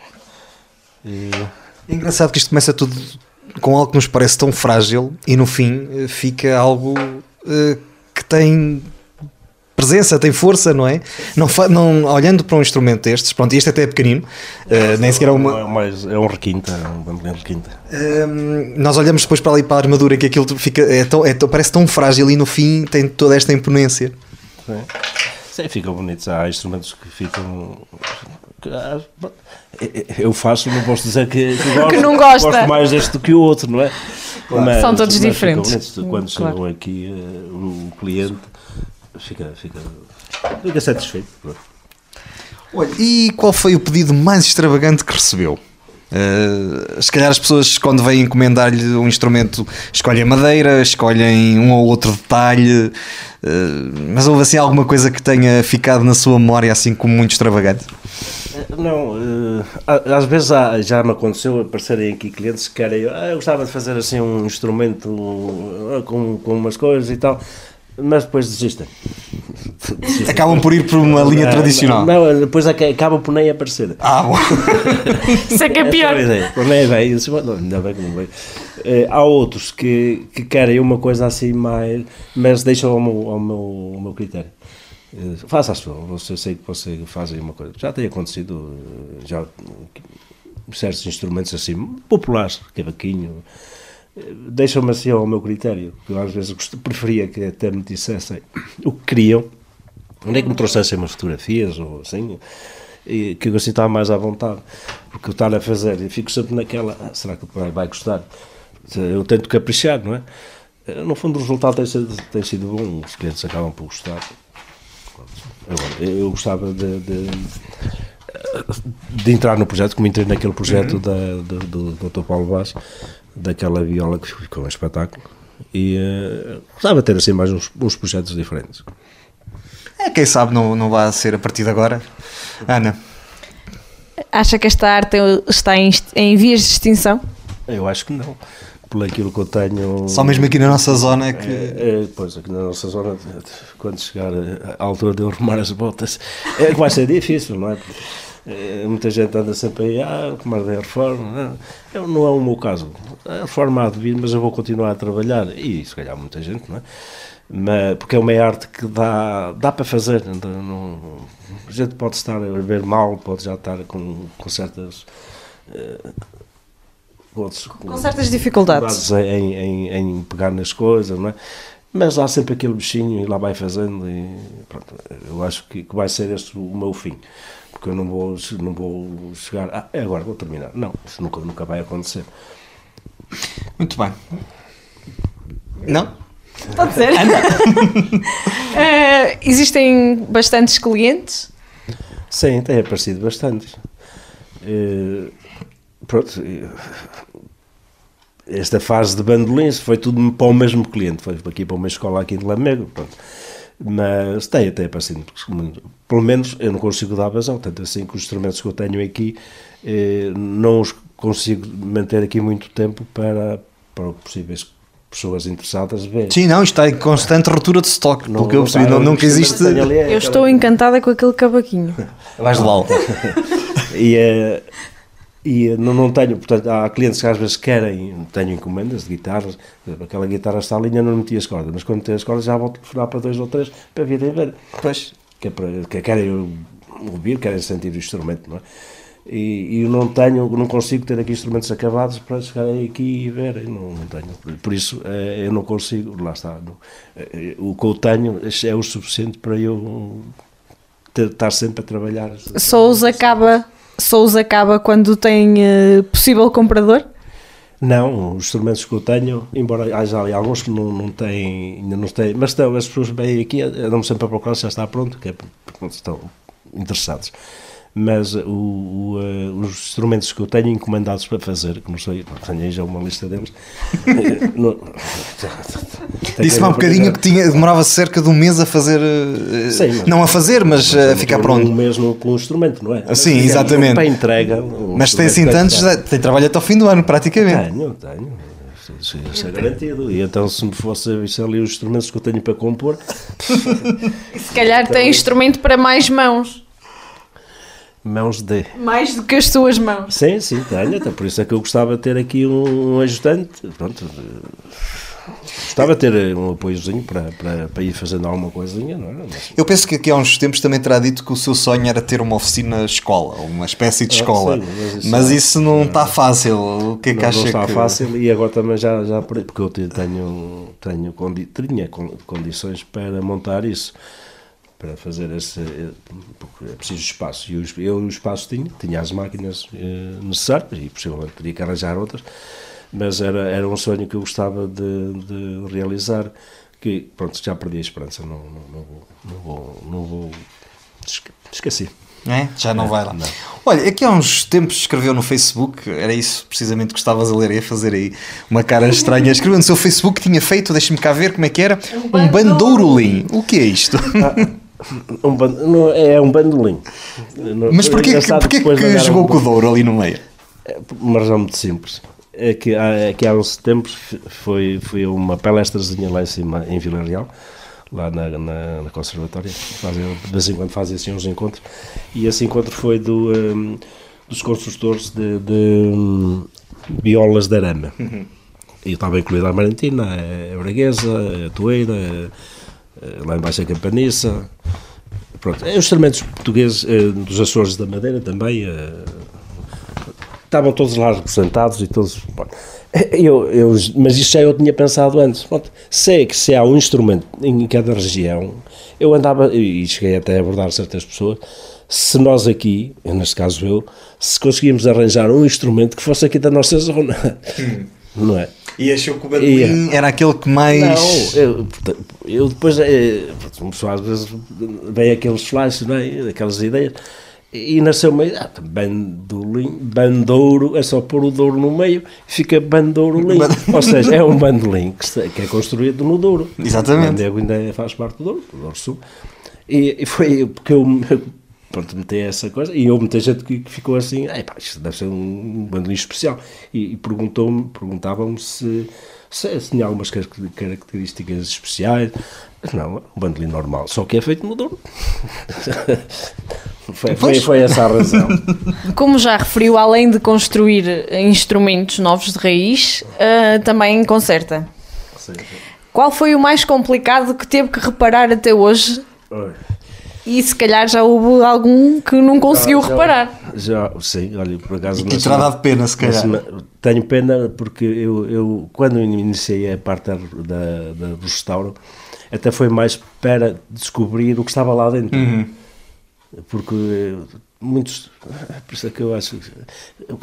E, É engraçado que isto começa tudo com algo que nos parece tão frágil e no fim eh, fica algo eh, que tem presença, tem força, não é? Não, não olhando para um instrumento destes, pronto, este até é pequenino, eh, nem sequer é uma. é, mais, é um requinta, é um requinta. Hum, nós olhamos depois para ali para a armadura que aquilo fica, é tão, é tão- parece tão frágil e no fim tem toda esta imponência. Sim. Sim, ficam bonitos. Há instrumentos que ficam. que, ah, pronto. Eu faço, não posso dizer que, que gosto, não gosta. gosto mais deste do que o outro, não é? Mas- São todos diferentes. Quando Claro. chegam aqui, eh, o cliente fica, fica, fica satisfeito. Olha, e qual foi o pedido mais extravagante que recebeu? Uh, se calhar as pessoas, quando vêm encomendar-lhe um instrumento, escolhem madeira, escolhem um ou outro detalhe, uh, mas houve assim alguma coisa que tenha ficado na sua memória assim como muito extravagante? Não, eh, a- às vezes há- já me aconteceu aparecerem aqui clientes que querem, ah, eu gostava de fazer assim um instrumento com, com umas coisas e tal, mas depois desistem. Desistem. Acabam por ir por uma linha Ah, tradicional. Não, não, depois é que acabam por nem aparecer. Ah, bom. Isso é que é pior. Quando nem veio, eu disse, "Bom, ainda bem que não veio. Eh, há outros que, que querem uma coisa assim mais, mas deixam ao meu, ao meu, ao meu critério. Eh, Faça a sua, você sei que você faz aí uma coisa. Já tem acontecido, eh, já certos instrumentos assim populares, cavaquinho, eh, deixam-me assim ao meu critério. Eu às vezes preferia que até me dissessem o que queriam, nem que me trouxessem umas fotografias ou assim, e que eu assim estava mais à vontade. Porque eu estar a fazer, e fico sempre naquela, "Ah, será que vai, gostar? Eu tento caprichar, não é? Eh, No fundo, o resultado tem sido, tem sido bom, os clientes acabam por gostar. Agora, eu gostava de, de, de entrar no projeto, como entrei naquele projeto da, do, do Dr. Paulo Vaz, daquela viola que ficou um espetáculo. E eh, gostava de ter assim mais uns, uns projetos diferentes. É, quem sabe não, não vai ser a partir de agora. Ana, Acha que esta arte está em, em vias de extinção? Eu acho que não. Por aquilo que eu tenho. só mesmo aqui na nossa zona é que. É, é, pois, aqui na nossa zona, quando chegar a altura de eu arrumar as botas, é que vai ser difícil, não é? Porque, é, muita gente anda sempre aí, ah, como é a reforma. Não, eu, não é o meu caso. A reforma há de vir, mas eu vou continuar a trabalhar. E se calhar muita gente, não é? Mas, porque é uma arte que dá, dá para fazer. Não, não- a gente pode estar a ver mal, pode já estar com, com certas. eh, outros- Com certas dificuldades. em, em, em pegar nas coisas, não é? Mas há sempre aquele bichinho e lá vai fazendo e pronto, eu acho que, que vai ser este o meu fim. Porque eu não vou, não vou chegar, ah, é agora vou terminar. Não, isso nunca, nunca vai acontecer. Muito bem. Não? Pode ser. Eh, existem bastantes clientes. Sim, tem aparecido bastante. Eh, pronto, eh, esta fase de bandolins foi tudo para o mesmo cliente, foi aqui para uma escola aqui de Lamego, pronto. Mas tem, tem aparecido, pelo menos eu não consigo dar vazão, tanto assim que os instrumentos que eu tenho aqui eh, não os consigo manter aqui muito tempo para, para possíveis pessoas interessadas verem. Sim, não, isto está em constante ruptura de stock, pelo que eu percebi, não, nunca existe. tenho é Eu aquela- estou encantada com aquele cavaquinho. Vais de LOL. E, eh, e eh, não, não tenho, portanto, há clientes que às vezes querem, tenho encomendas de guitarras, aquela guitarra está ali, ainda não meti as cordas, mas quando tem as cordas já vou telefonar para dois ou três para virem ver. Pois. Que, é que querem ouvir, querem sentir o instrumento, não é? E, e não tenho, não consigo ter aqui instrumentos acabados para chegarem aqui e verem, não, não tenho. Por isso eh, eu não consigo, lá está. não- eh, o que eu tenho é o suficiente para eu ter- estar sempre a trabalhar. Só os acaba, só os acaba quando tem eh, possível comprador? Não, os instrumentos que eu tenho, embora haja ali alguns que não, não têm, ainda não têm, mas estão, as pessoas vêm aqui, andam sempre a procurar se já está pronto, que é porque estão interessados. Mas o, o, uh, os instrumentos que eu tenho encomendados para fazer, que não sei, tenho aí já uma lista deles. Disse-me há um bocadinho que tinha, demorava cerca de um mês a fazer, uh, Sim, mas, não a fazer, mas, mas a ficar pronto. Um mês com o instrumento, não é? Sim, exatamente. Para entrega. Mas tem assim tantos, tem trabalho até ao fim do ano, praticamente. Tenho, tenho. Isso, isso é garantido. E então, se me fosse isso ali os instrumentos que eu tenho para compor. se calhar então, tem instrumento para mais mãos. Mãos de. Mais do que as tuas mãos. Sim, sim, tenho. Até por isso é que eu gostava de ter aqui um, um ajudante. Pronto. Gostava de ter um apoiozinho para, para, para ir fazendo alguma coisinha, não é? Mas... Eu penso que aqui há uns tempos também terá dito que o seu sonho era ter uma oficina escola, uma espécie de ah, escola. Ah, sim, mas, isso, mas isso não, não está fácil. O que é que não, acha não está que... fácil e agora também já, já porque eu tenho, tenho condi, tinha condições para montar isso para fazer esse. Porque é preciso espaço. E eu, o espaço tinha, tinha as máquinas eh, necessárias e possivelmente teria que arranjar outras, mas era, era um sonho que eu gostava de, de realizar. Que pronto, já perdi a esperança, não, não, não vou. Não vou, não vou esqueci. É? Já não é, vai lá. Não. Olha, aqui há uns tempos escreveu no Facebook, era isso precisamente que estavas a ler, ia fazer aí uma cara estranha. Escreveu no seu Facebook que tinha feito, deixa-me cá ver como é que era, um bandourolim. O que é isto? Ah, um não, é um bandolim. Mas porquê, é porquê que jogou um... com o Douro ali no meio? É uma razão muito simples. É que há, é que há uns tempos foi, foi uma palestrazinha lá em cima, em Vila Real, lá na, na, na Conservatória. Fazem, de vez em quando fazem assim uns encontros. E esse encontro foi do, um, dos construtores de, de um, violas de arame. Uhum. E estava incluída a Marantina, a Braguesa, a Toeira, lá embaixo a Campaniça. Pronto, é os instrumentos portugueses eh, dos Açores da Madeira também eh, estavam todos lá representados e todos. Eu, eu, mas isto já eu tinha pensado antes. Pronto, sei que se há um instrumento em cada região, eu andava e cheguei até a abordar certas pessoas. Se nós aqui, neste caso eu, se conseguíamos arranjar um instrumento que fosse aqui da nossa zona, hum. Não é? E achou que o bandolim era aquele que mais. Não, eu, eu depois. É, uma pessoa às vezes vem aqueles flashes, não é? aquelas ideias. E nasceu meio. Ah, bandolim, bandouro, é só pôr o douro no meio, fica bandourolim. Ou seja, é um bandolim que, que é construído no Douro. Exatamente. O ainda faz parte do Douro, do Douro Sul. E, e foi porque eu pronto, metei essa coisa e houve muita gente que, que ficou assim, pá, isto deve ser um, um bandolim especial. E, e perguntou-me, perguntavam-me se, se, se, tinha algumas características especiais. Não, um bandolim normal, só que é feito no Douro foi, foi, foi, essa a razão. Como já referiu, além de construir instrumentos novos de raiz uh, também conserta. Sim. qual foi o mais complicado que teve que reparar até hoje? Oi e se calhar já houve algum que não conseguiu já, reparar. Já, sim, olha, por acaso. E que terá dado pena, se calhar. tenho pena porque eu, eu quando iniciei a parte da, da, da, do restauro, até foi mais para descobrir o que estava lá dentro. Uhum. Porque muitos. Por isso é que eu acho.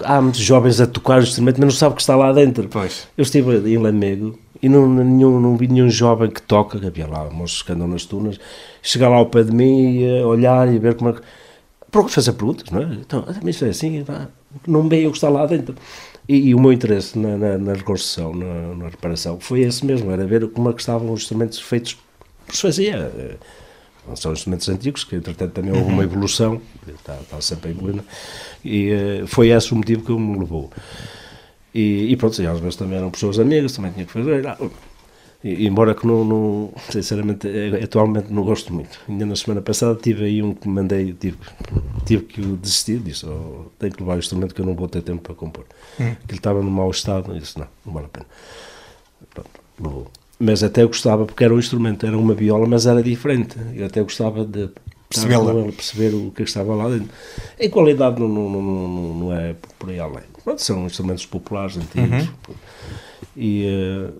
Há muitos jovens a tocar o instrumento, mas não sabem o que está lá dentro. Pois. Eu estive em Lamego e não, nenhum, não vi nenhum jovem que toca, que havia lá moços que andam nas tunas, chegar lá ao pé de mim e olhar e ver como é que. fazer perguntas, não é? Então, ah, mas é assim, não veio o que está lá dentro. E, e o meu interesse na, na, na reconstrução, na, na, reparação, foi esse mesmo, era ver como é que estavam os instrumentos feitos por se fazia. São instrumentos antigos, que entretanto também houve uma uhum. evolução, está, está sempre a evoluir, e uh, foi esse o motivo que me levou. E, e pronto, e às vezes também eram pessoas amigas, também tinha que fazer. Ah, e, embora que não, não, sinceramente, atualmente não gosto muito. Ainda na semana passada tive aí um que mandei, tive, tive que desistir, disse, oh, tenho que levar o instrumento que eu não vou ter tempo para compor. Hum. Que ele estava num mau estado, e disse, não, não vale a pena. Pronto, levou. Mas até eu gostava, porque era um instrumento, era uma viola, mas era diferente. Eu até gostava de perceber o que estava lá dentro. Em qualidade não, não, não, não é por aí além. Pronto, são instrumentos populares, antigos. Uhum. E uh,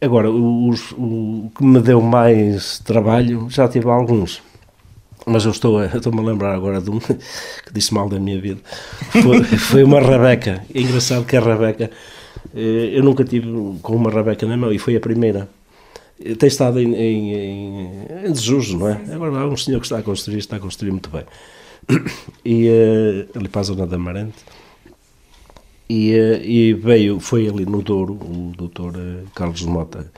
agora, os, o que me deu mais trabalho, já tive alguns. Mas eu estou, estou-me a lembrar agora de um que disse mal da minha vida. Foi, foi uma rabeca. É engraçado que a rabeca, eh, eu nunca tive com uma rabeca na mão e foi a primeira tem estado em, em, em, desuso, não é? Agora há um senhor que está a construir, está a construir muito bem. e uh, ali para a zona da Amarante. E, uh, e veio, foi ali no Douro, o doutor uh, Carlos Mota,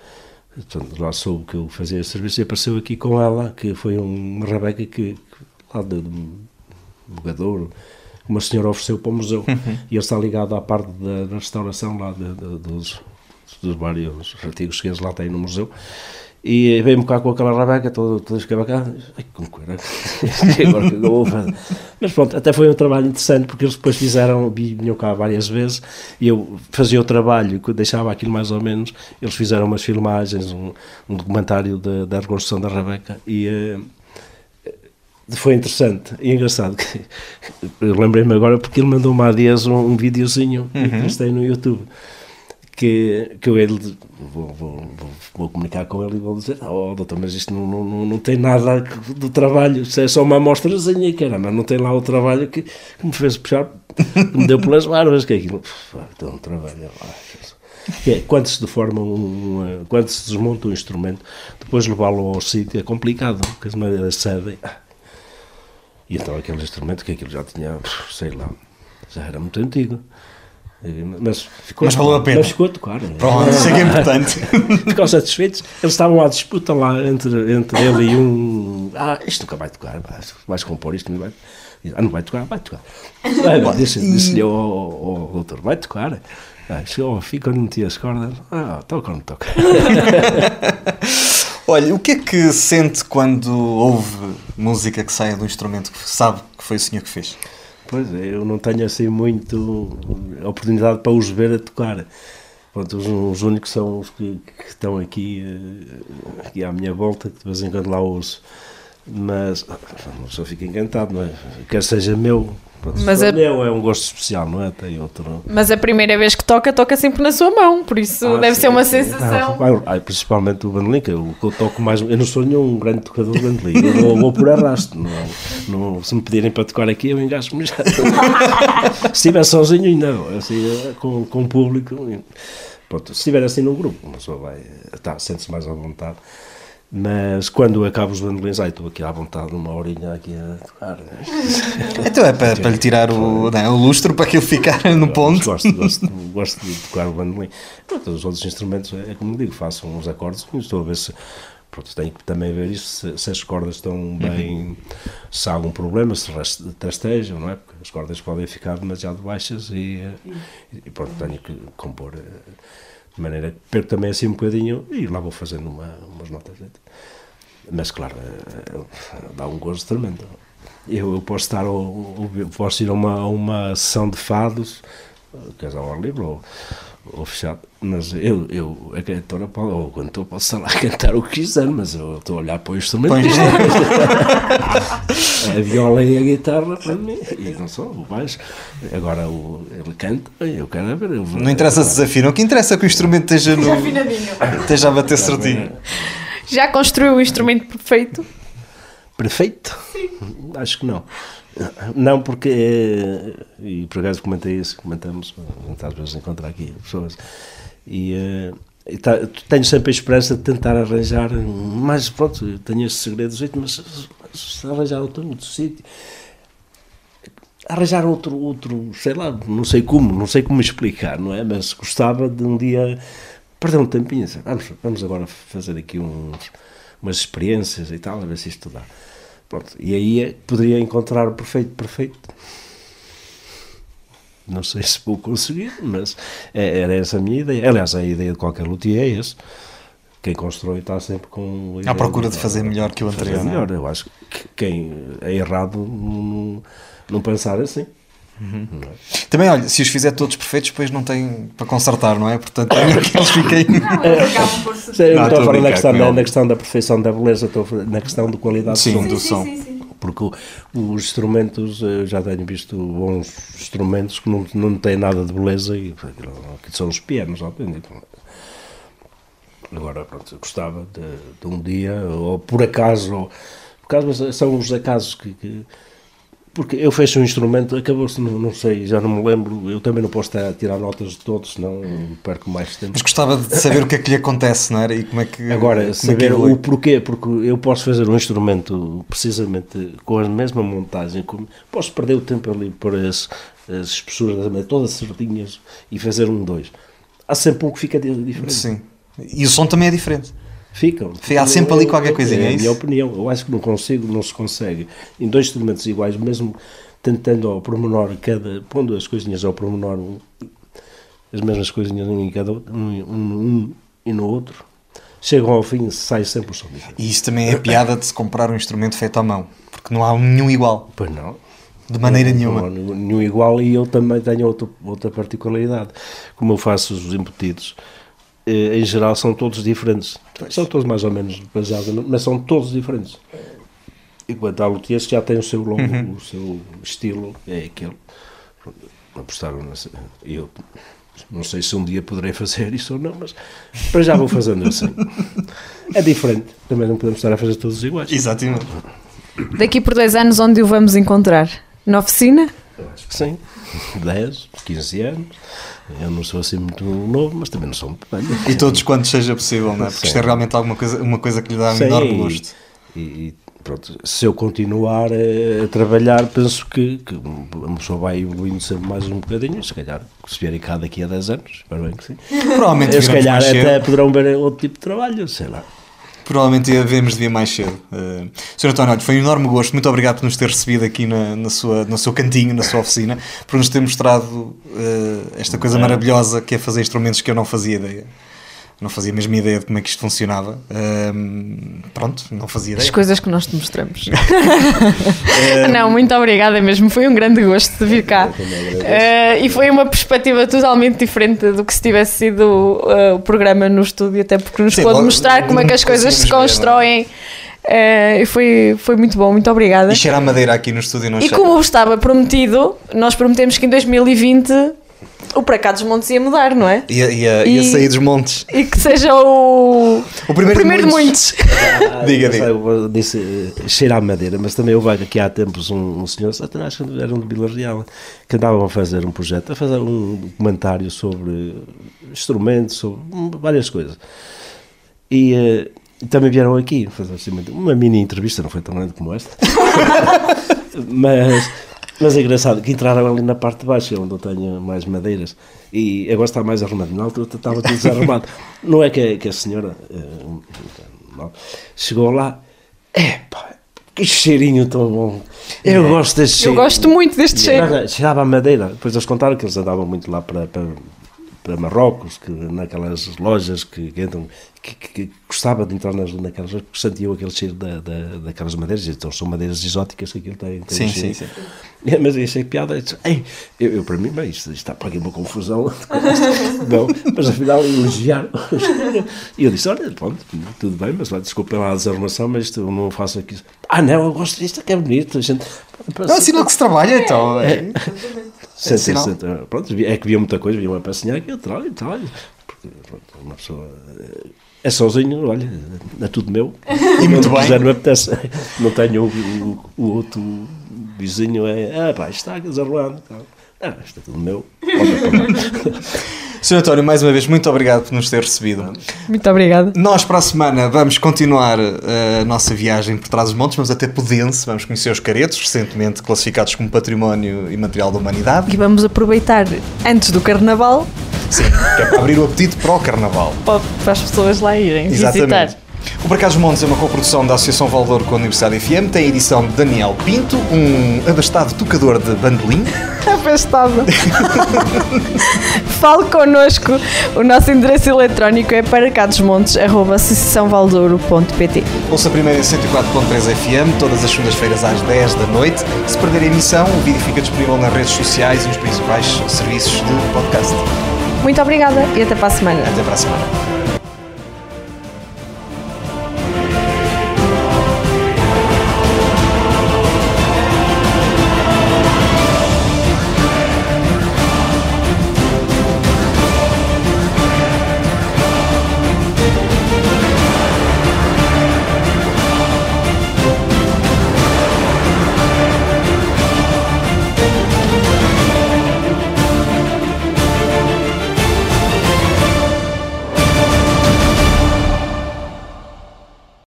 portanto, lá soube que eu fazia esse serviço e apareceu aqui com ela, que foi uma Rebeca que, que lá de, de Bogadouro, uma senhora ofereceu para o museu uhum. e ele está ligado à parte da, da restauração lá de, de, dos, dos vários artigos que eles lá têm no museu e veio-me cá com aquela rabeca toda, toda escavacada. Ai, com coisa. Agora que eu vou fazer. Mas pronto, até foi um trabalho interessante porque eles depois fizeram, vinham cá várias vezes e eu fazia o trabalho, deixava aquilo mais ou menos. Eles fizeram umas filmagens, um, um documentário de, da reconstrução da rabeca e. Uh, foi interessante e engraçado que eu lembrei-me agora porque ele mandou-me há dias um, um videozinho uhum. que postei no YouTube que, que eu ele, vou, vou, vou, vou, comunicar com ele e vou dizer, oh doutor, mas isto não, não, não tem nada do trabalho, isso é só uma amostrazinha, caramba, não tem lá o trabalho que, que me fez puxar, que me deu pelas barbas, que é aquilo, tem um trabalho que é, quando se deforma um, quando se desmonta um instrumento, depois levá-lo ao sítio é complicado, porque as madeiras cedem. E então aquele instrumento que aquilo já tinha, sei lá, já era muito antigo. Mas, ficou, mas valeu a pena. Mas ficou a tocar. Pronto, isso é que é importante. Ficaram satisfeitos. Eles estavam à disputa lá entre, entre ele e um. Ah, isto nunca vai tocar. Vais compor isto, não vai. Ah, não vai tocar? Vai tocar. Disse-lhe disse ao, ao, doutor: vai tocar. Ah, chegou ao fim, quando meti as cordas. Ah, toca ou não toca? Olha, o que é que sente quando ouve música que saia do instrumento que sabe que foi o senhor que fez? Pois é, eu não tenho assim muito oportunidade para os ver a tocar. Pronto, os, os únicos são os que, que, estão aqui, eh, aqui à minha volta, que de vez em quando lá ouço. Mas ah, a pessoa fica encantado, não é? Quer seja meu, mas a... meu é um gosto especial, não é? Tem outro. Mas a primeira vez que toca, toca sempre na sua mão, por isso ah, deve sim, ser uma sim. sensação. Ah, principalmente o bandolim, que eu, eu toco mais. Eu não sou nenhum grande tocador de bandolim, eu vou, vou por arrasto. Não, não, se me pedirem para tocar aqui, eu engasgo-me já. se estiver sozinho, ainda assim, com, com o público. Pronto, se estiver assim no grupo, uma pessoa vai. Tá, sente-se mais à vontade. Mas quando acabo os bandolins, ai, estou aqui à vontade, uma horinha aqui a tocar. Então é para, para lhe tirar o, não, é, o lustro para que eu ficar no ponto. Gosto, gosto, gosto de tocar o bandolim. Pronto, os outros instrumentos, é como digo, faço uns acordes, estou a ver se. Pronto, tenho que também ver isso, se, se as cordas estão bem, uhum. se há algum problema, se trastejam, não é? Porque as cordas podem ficar demasiado baixas e, e pronto, tenho que compor eh, de maneira que perco também assim um bocadinho e lá vou fazendo uma, umas notas. Mas claro, é, é, dá um gosto tremendo. Eu, eu posso estar ou, posso ir a uma, uma sessão de fados, quer dizer, ao ar livre ou, ou fechado, mas eu, eu a cantora pode, ou o cantor pode estar lá a cantar o que quiser, mas eu estou a olhar para o instrumento. a viola e a guitarra para mim, e não só, o baixo. Agora o, ele canta, eu quero ver. Eu vou, não interessa se desafinam, o que interessa é que o instrumento esteja no. esteja a bater certinho. Já construiu o instrumento perfeito? Perfeito? Sim. Acho que não. Não, porque, eh, e por acaso comentei isso, comentamos, às vezes encontrar aqui pessoas, e, eh, e tá, tenho sempre a esperança de tentar arranjar, mas pronto, tenho este segredo, mas se arranjar outro, outro sítio, arranjar outro, outro, sei lá, não sei como, não sei como explicar, não é? Mas gostava de um dia perder um tempinho, vamos, vamos agora fazer aqui uns, umas experiências e tal, a ver se isto dá. Pronto, e aí é poderia encontrar o perfeito perfeito. Não sei se vou conseguir, mas é, era essa a minha ideia. Aliás, a ideia de qualquer luthier é esse. Quem constrói está sempre com. À procura de, de fazer melhor que o anterior. É? melhor. Eu acho que quem é errado não, não pensar assim. Uhum. É? Também, olha, se os fizer todos perfeitos, depois não tem para consertar, não é? Portanto, é que eles fiquem. Não, eu não estou a falar na questão, da, na questão da perfeição da beleza, estou na questão da qualidade sim, do som. Do som. Sim, sim, Porque os instrumentos, eu já tenho visto bons instrumentos que não, não têm nada de beleza e que são os pianos, autênticos. Agora, pronto, eu gostava de, de, um dia, ou por acaso, ou, por acaso são os acasos que, que porque eu fecho um instrumento, acabou-se, não, não sei, já não me lembro, eu também não posso estar a tirar notas de todos, senão perco mais tempo. Mas gostava de saber o que é que lhe acontece, não era? E como é que. Agora, é saber evolui. o porquê, porque eu posso fazer um instrumento precisamente com a mesma montagem, como, posso perder o tempo ali por as, as espessuras todas certinhas, e fazer um dois. Há sempre um que fica di- diferente. Sim. E o som também é diferente. Ficam. Há sempre ali qualquer coisinha, é É a isso? minha opinião. Eu acho que não consigo, não se consegue em dois instrumentos iguais, mesmo tentando ao pormenor cada, pondo as coisinhas ao pormenor, as mesmas coisinhas em cada um, um, um e no outro, chegam ao fim sai sempre o som diferente. E isso também é a piada de se comprar um instrumento feito à mão. Porque não há nenhum igual. Pois não. De maneira Não nenhuma. há nenhum igual e eu também tenho outra, outra particularidade. Como eu faço os embutidos, em geral são todos diferentes. São todos mais ou menos baseados, mas são todos diferentes. Enquanto há luthiers que já têm o seu logo, Uhum. o seu estilo, é aquele. Apostaram nessa. Eu não sei se um dia poderei fazer isso ou não, mas para já vou fazendo assim. É diferente, também não podemos estar a fazer todos iguais. Exatamente. Daqui por dois anos, onde o vamos encontrar? Na oficina? Eu acho que sim. 10, 15 anos. Eu não sou assim muito novo, mas também não sou muito velho. E todos quantos seja possível, não é? Porque Sim. isto é realmente alguma coisa, uma coisa que lhe dá um Sim, enorme e- gosto. E, e pronto, se eu continuar a, a trabalhar, penso que, que uma pessoa vai evoluindo sempre mais um bocadinho. Se calhar, se vierem cá daqui a 10 anos, espero bem que sim. Provavelmente Eu, se calhar até poderão ver outro tipo de trabalho, sei lá. Provavelmente devemos de vir mais cedo. Uh, Sr. António, olha, foi um enorme gosto. Muito obrigado por nos ter recebido aqui na, na sua, no seu cantinho, na sua oficina, por nos ter mostrado uh, esta coisa maravilhosa que é fazer instrumentos que eu não fazia ideia. Não fazia mesmo ideia de como é que isto funcionava. Um, pronto, não fazia As ideia. coisas que nós te mostramos. Não, muito obrigada mesmo. Foi um grande gosto de vir cá. Eh, e foi uma perspectiva totalmente diferente do que se tivesse sido eh, o programa no estúdio, até porque nos Sim, pôde logo- mostrar como é que as coisas se ver, constroem. E foi, foi muito bom, muito obrigada. E cheira a madeira aqui no estúdio, não E cheira? como estava prometido, nós prometemos que em 2020 o Para Cá dos Montes ia mudar, não é? Ia, ia, ia E- sair dos montes. E que seja o, O primeiro, primeiro de de muitos. muitos. Diga, diga. eu disse eh, cheira a madeira, mas também houve aqui há tempos um, um senhor, até acho que eram de Vila Real, que andavam a fazer um projeto, a fazer um documentário sobre instrumentos, sobre várias coisas. E eh, também vieram aqui fazer assim, uma- uma mini entrevista, não foi tão grande como esta. mas, mas é engraçado que entraram ali na parte de baixo, onde eu tenho mais madeiras, e agora está mais arrumado. Na altura estava tudo desarrumado. Não é que, a- que a senhora não, chegou lá, epá, que cheirinho tão bom. Eu gosto deste Eu cheiro. gosto muito deste cheiro. Cheirava a madeira. Depois eles contaram que eles andavam muito lá para, para, para Marrocos, que, naquelas lojas que, que entram, que, que, que gostava de entrar nas, naquelas lojas, porque sentiam aquele cheiro da, da, daquelas madeiras. Então são madeiras exóticas que aquilo tem. tem Sim, um sim, sim. É, Mas eu achei piada. Eu, disse, eu, eu, para mim, bem, isto, isto está para aqui uma confusão. não, mas afinal elogiaram. E eu disse: Olha, pronto, tudo bem, mas olha, desculpem lá a desarmação, mas isto eu não faço aqui. Ah, não, eu gosto disto, que é bonito. A gente, Não, é sinal que se trabalha, então. É. Senta, sinal. senta. Pronto, é que via muita coisa, via uma pecinha aqui, ali, tal. Porque pronto, uma pessoa eh, é sozinho, olha, é tudo meu. E muito bem. não me apetece. Não tenho o, o- o outro vizinho, é, ah pá, está desarrumado. tal. Ah, isto é tudo meu. Sr. António, mais uma vez, muito obrigado por nos ter recebido. Muito obrigada. Nós, para a semana, vamos continuar eh, a nossa viagem por trás dos montes, vamos até Pudense, vamos conhecer os caretos, recentemente classificados como Património Imaterial da Humanidade. E vamos aproveitar antes do Carnaval Sim, que é para abrir o apetite para o Carnaval. para para as pessoas lá irem visitar. O Para Cá dos Montes é uma coprodução da Associação Valdor com a Universidade FM, tem a edição de Daniel Pinto, um abastado tocador de bandolim. Afastado. Fale connosco. O nosso endereço eletrónico é para cadosmontes.associaçãovaldouro.pt Ouça a primeira em 104.3 FM, todas as segundas-feiras às 10 da noite. Se perder a emissão, o vídeo fica disponível nas redes sociais e nos principais serviços de podcast. Muito obrigada e até para a semana. Até para a semana.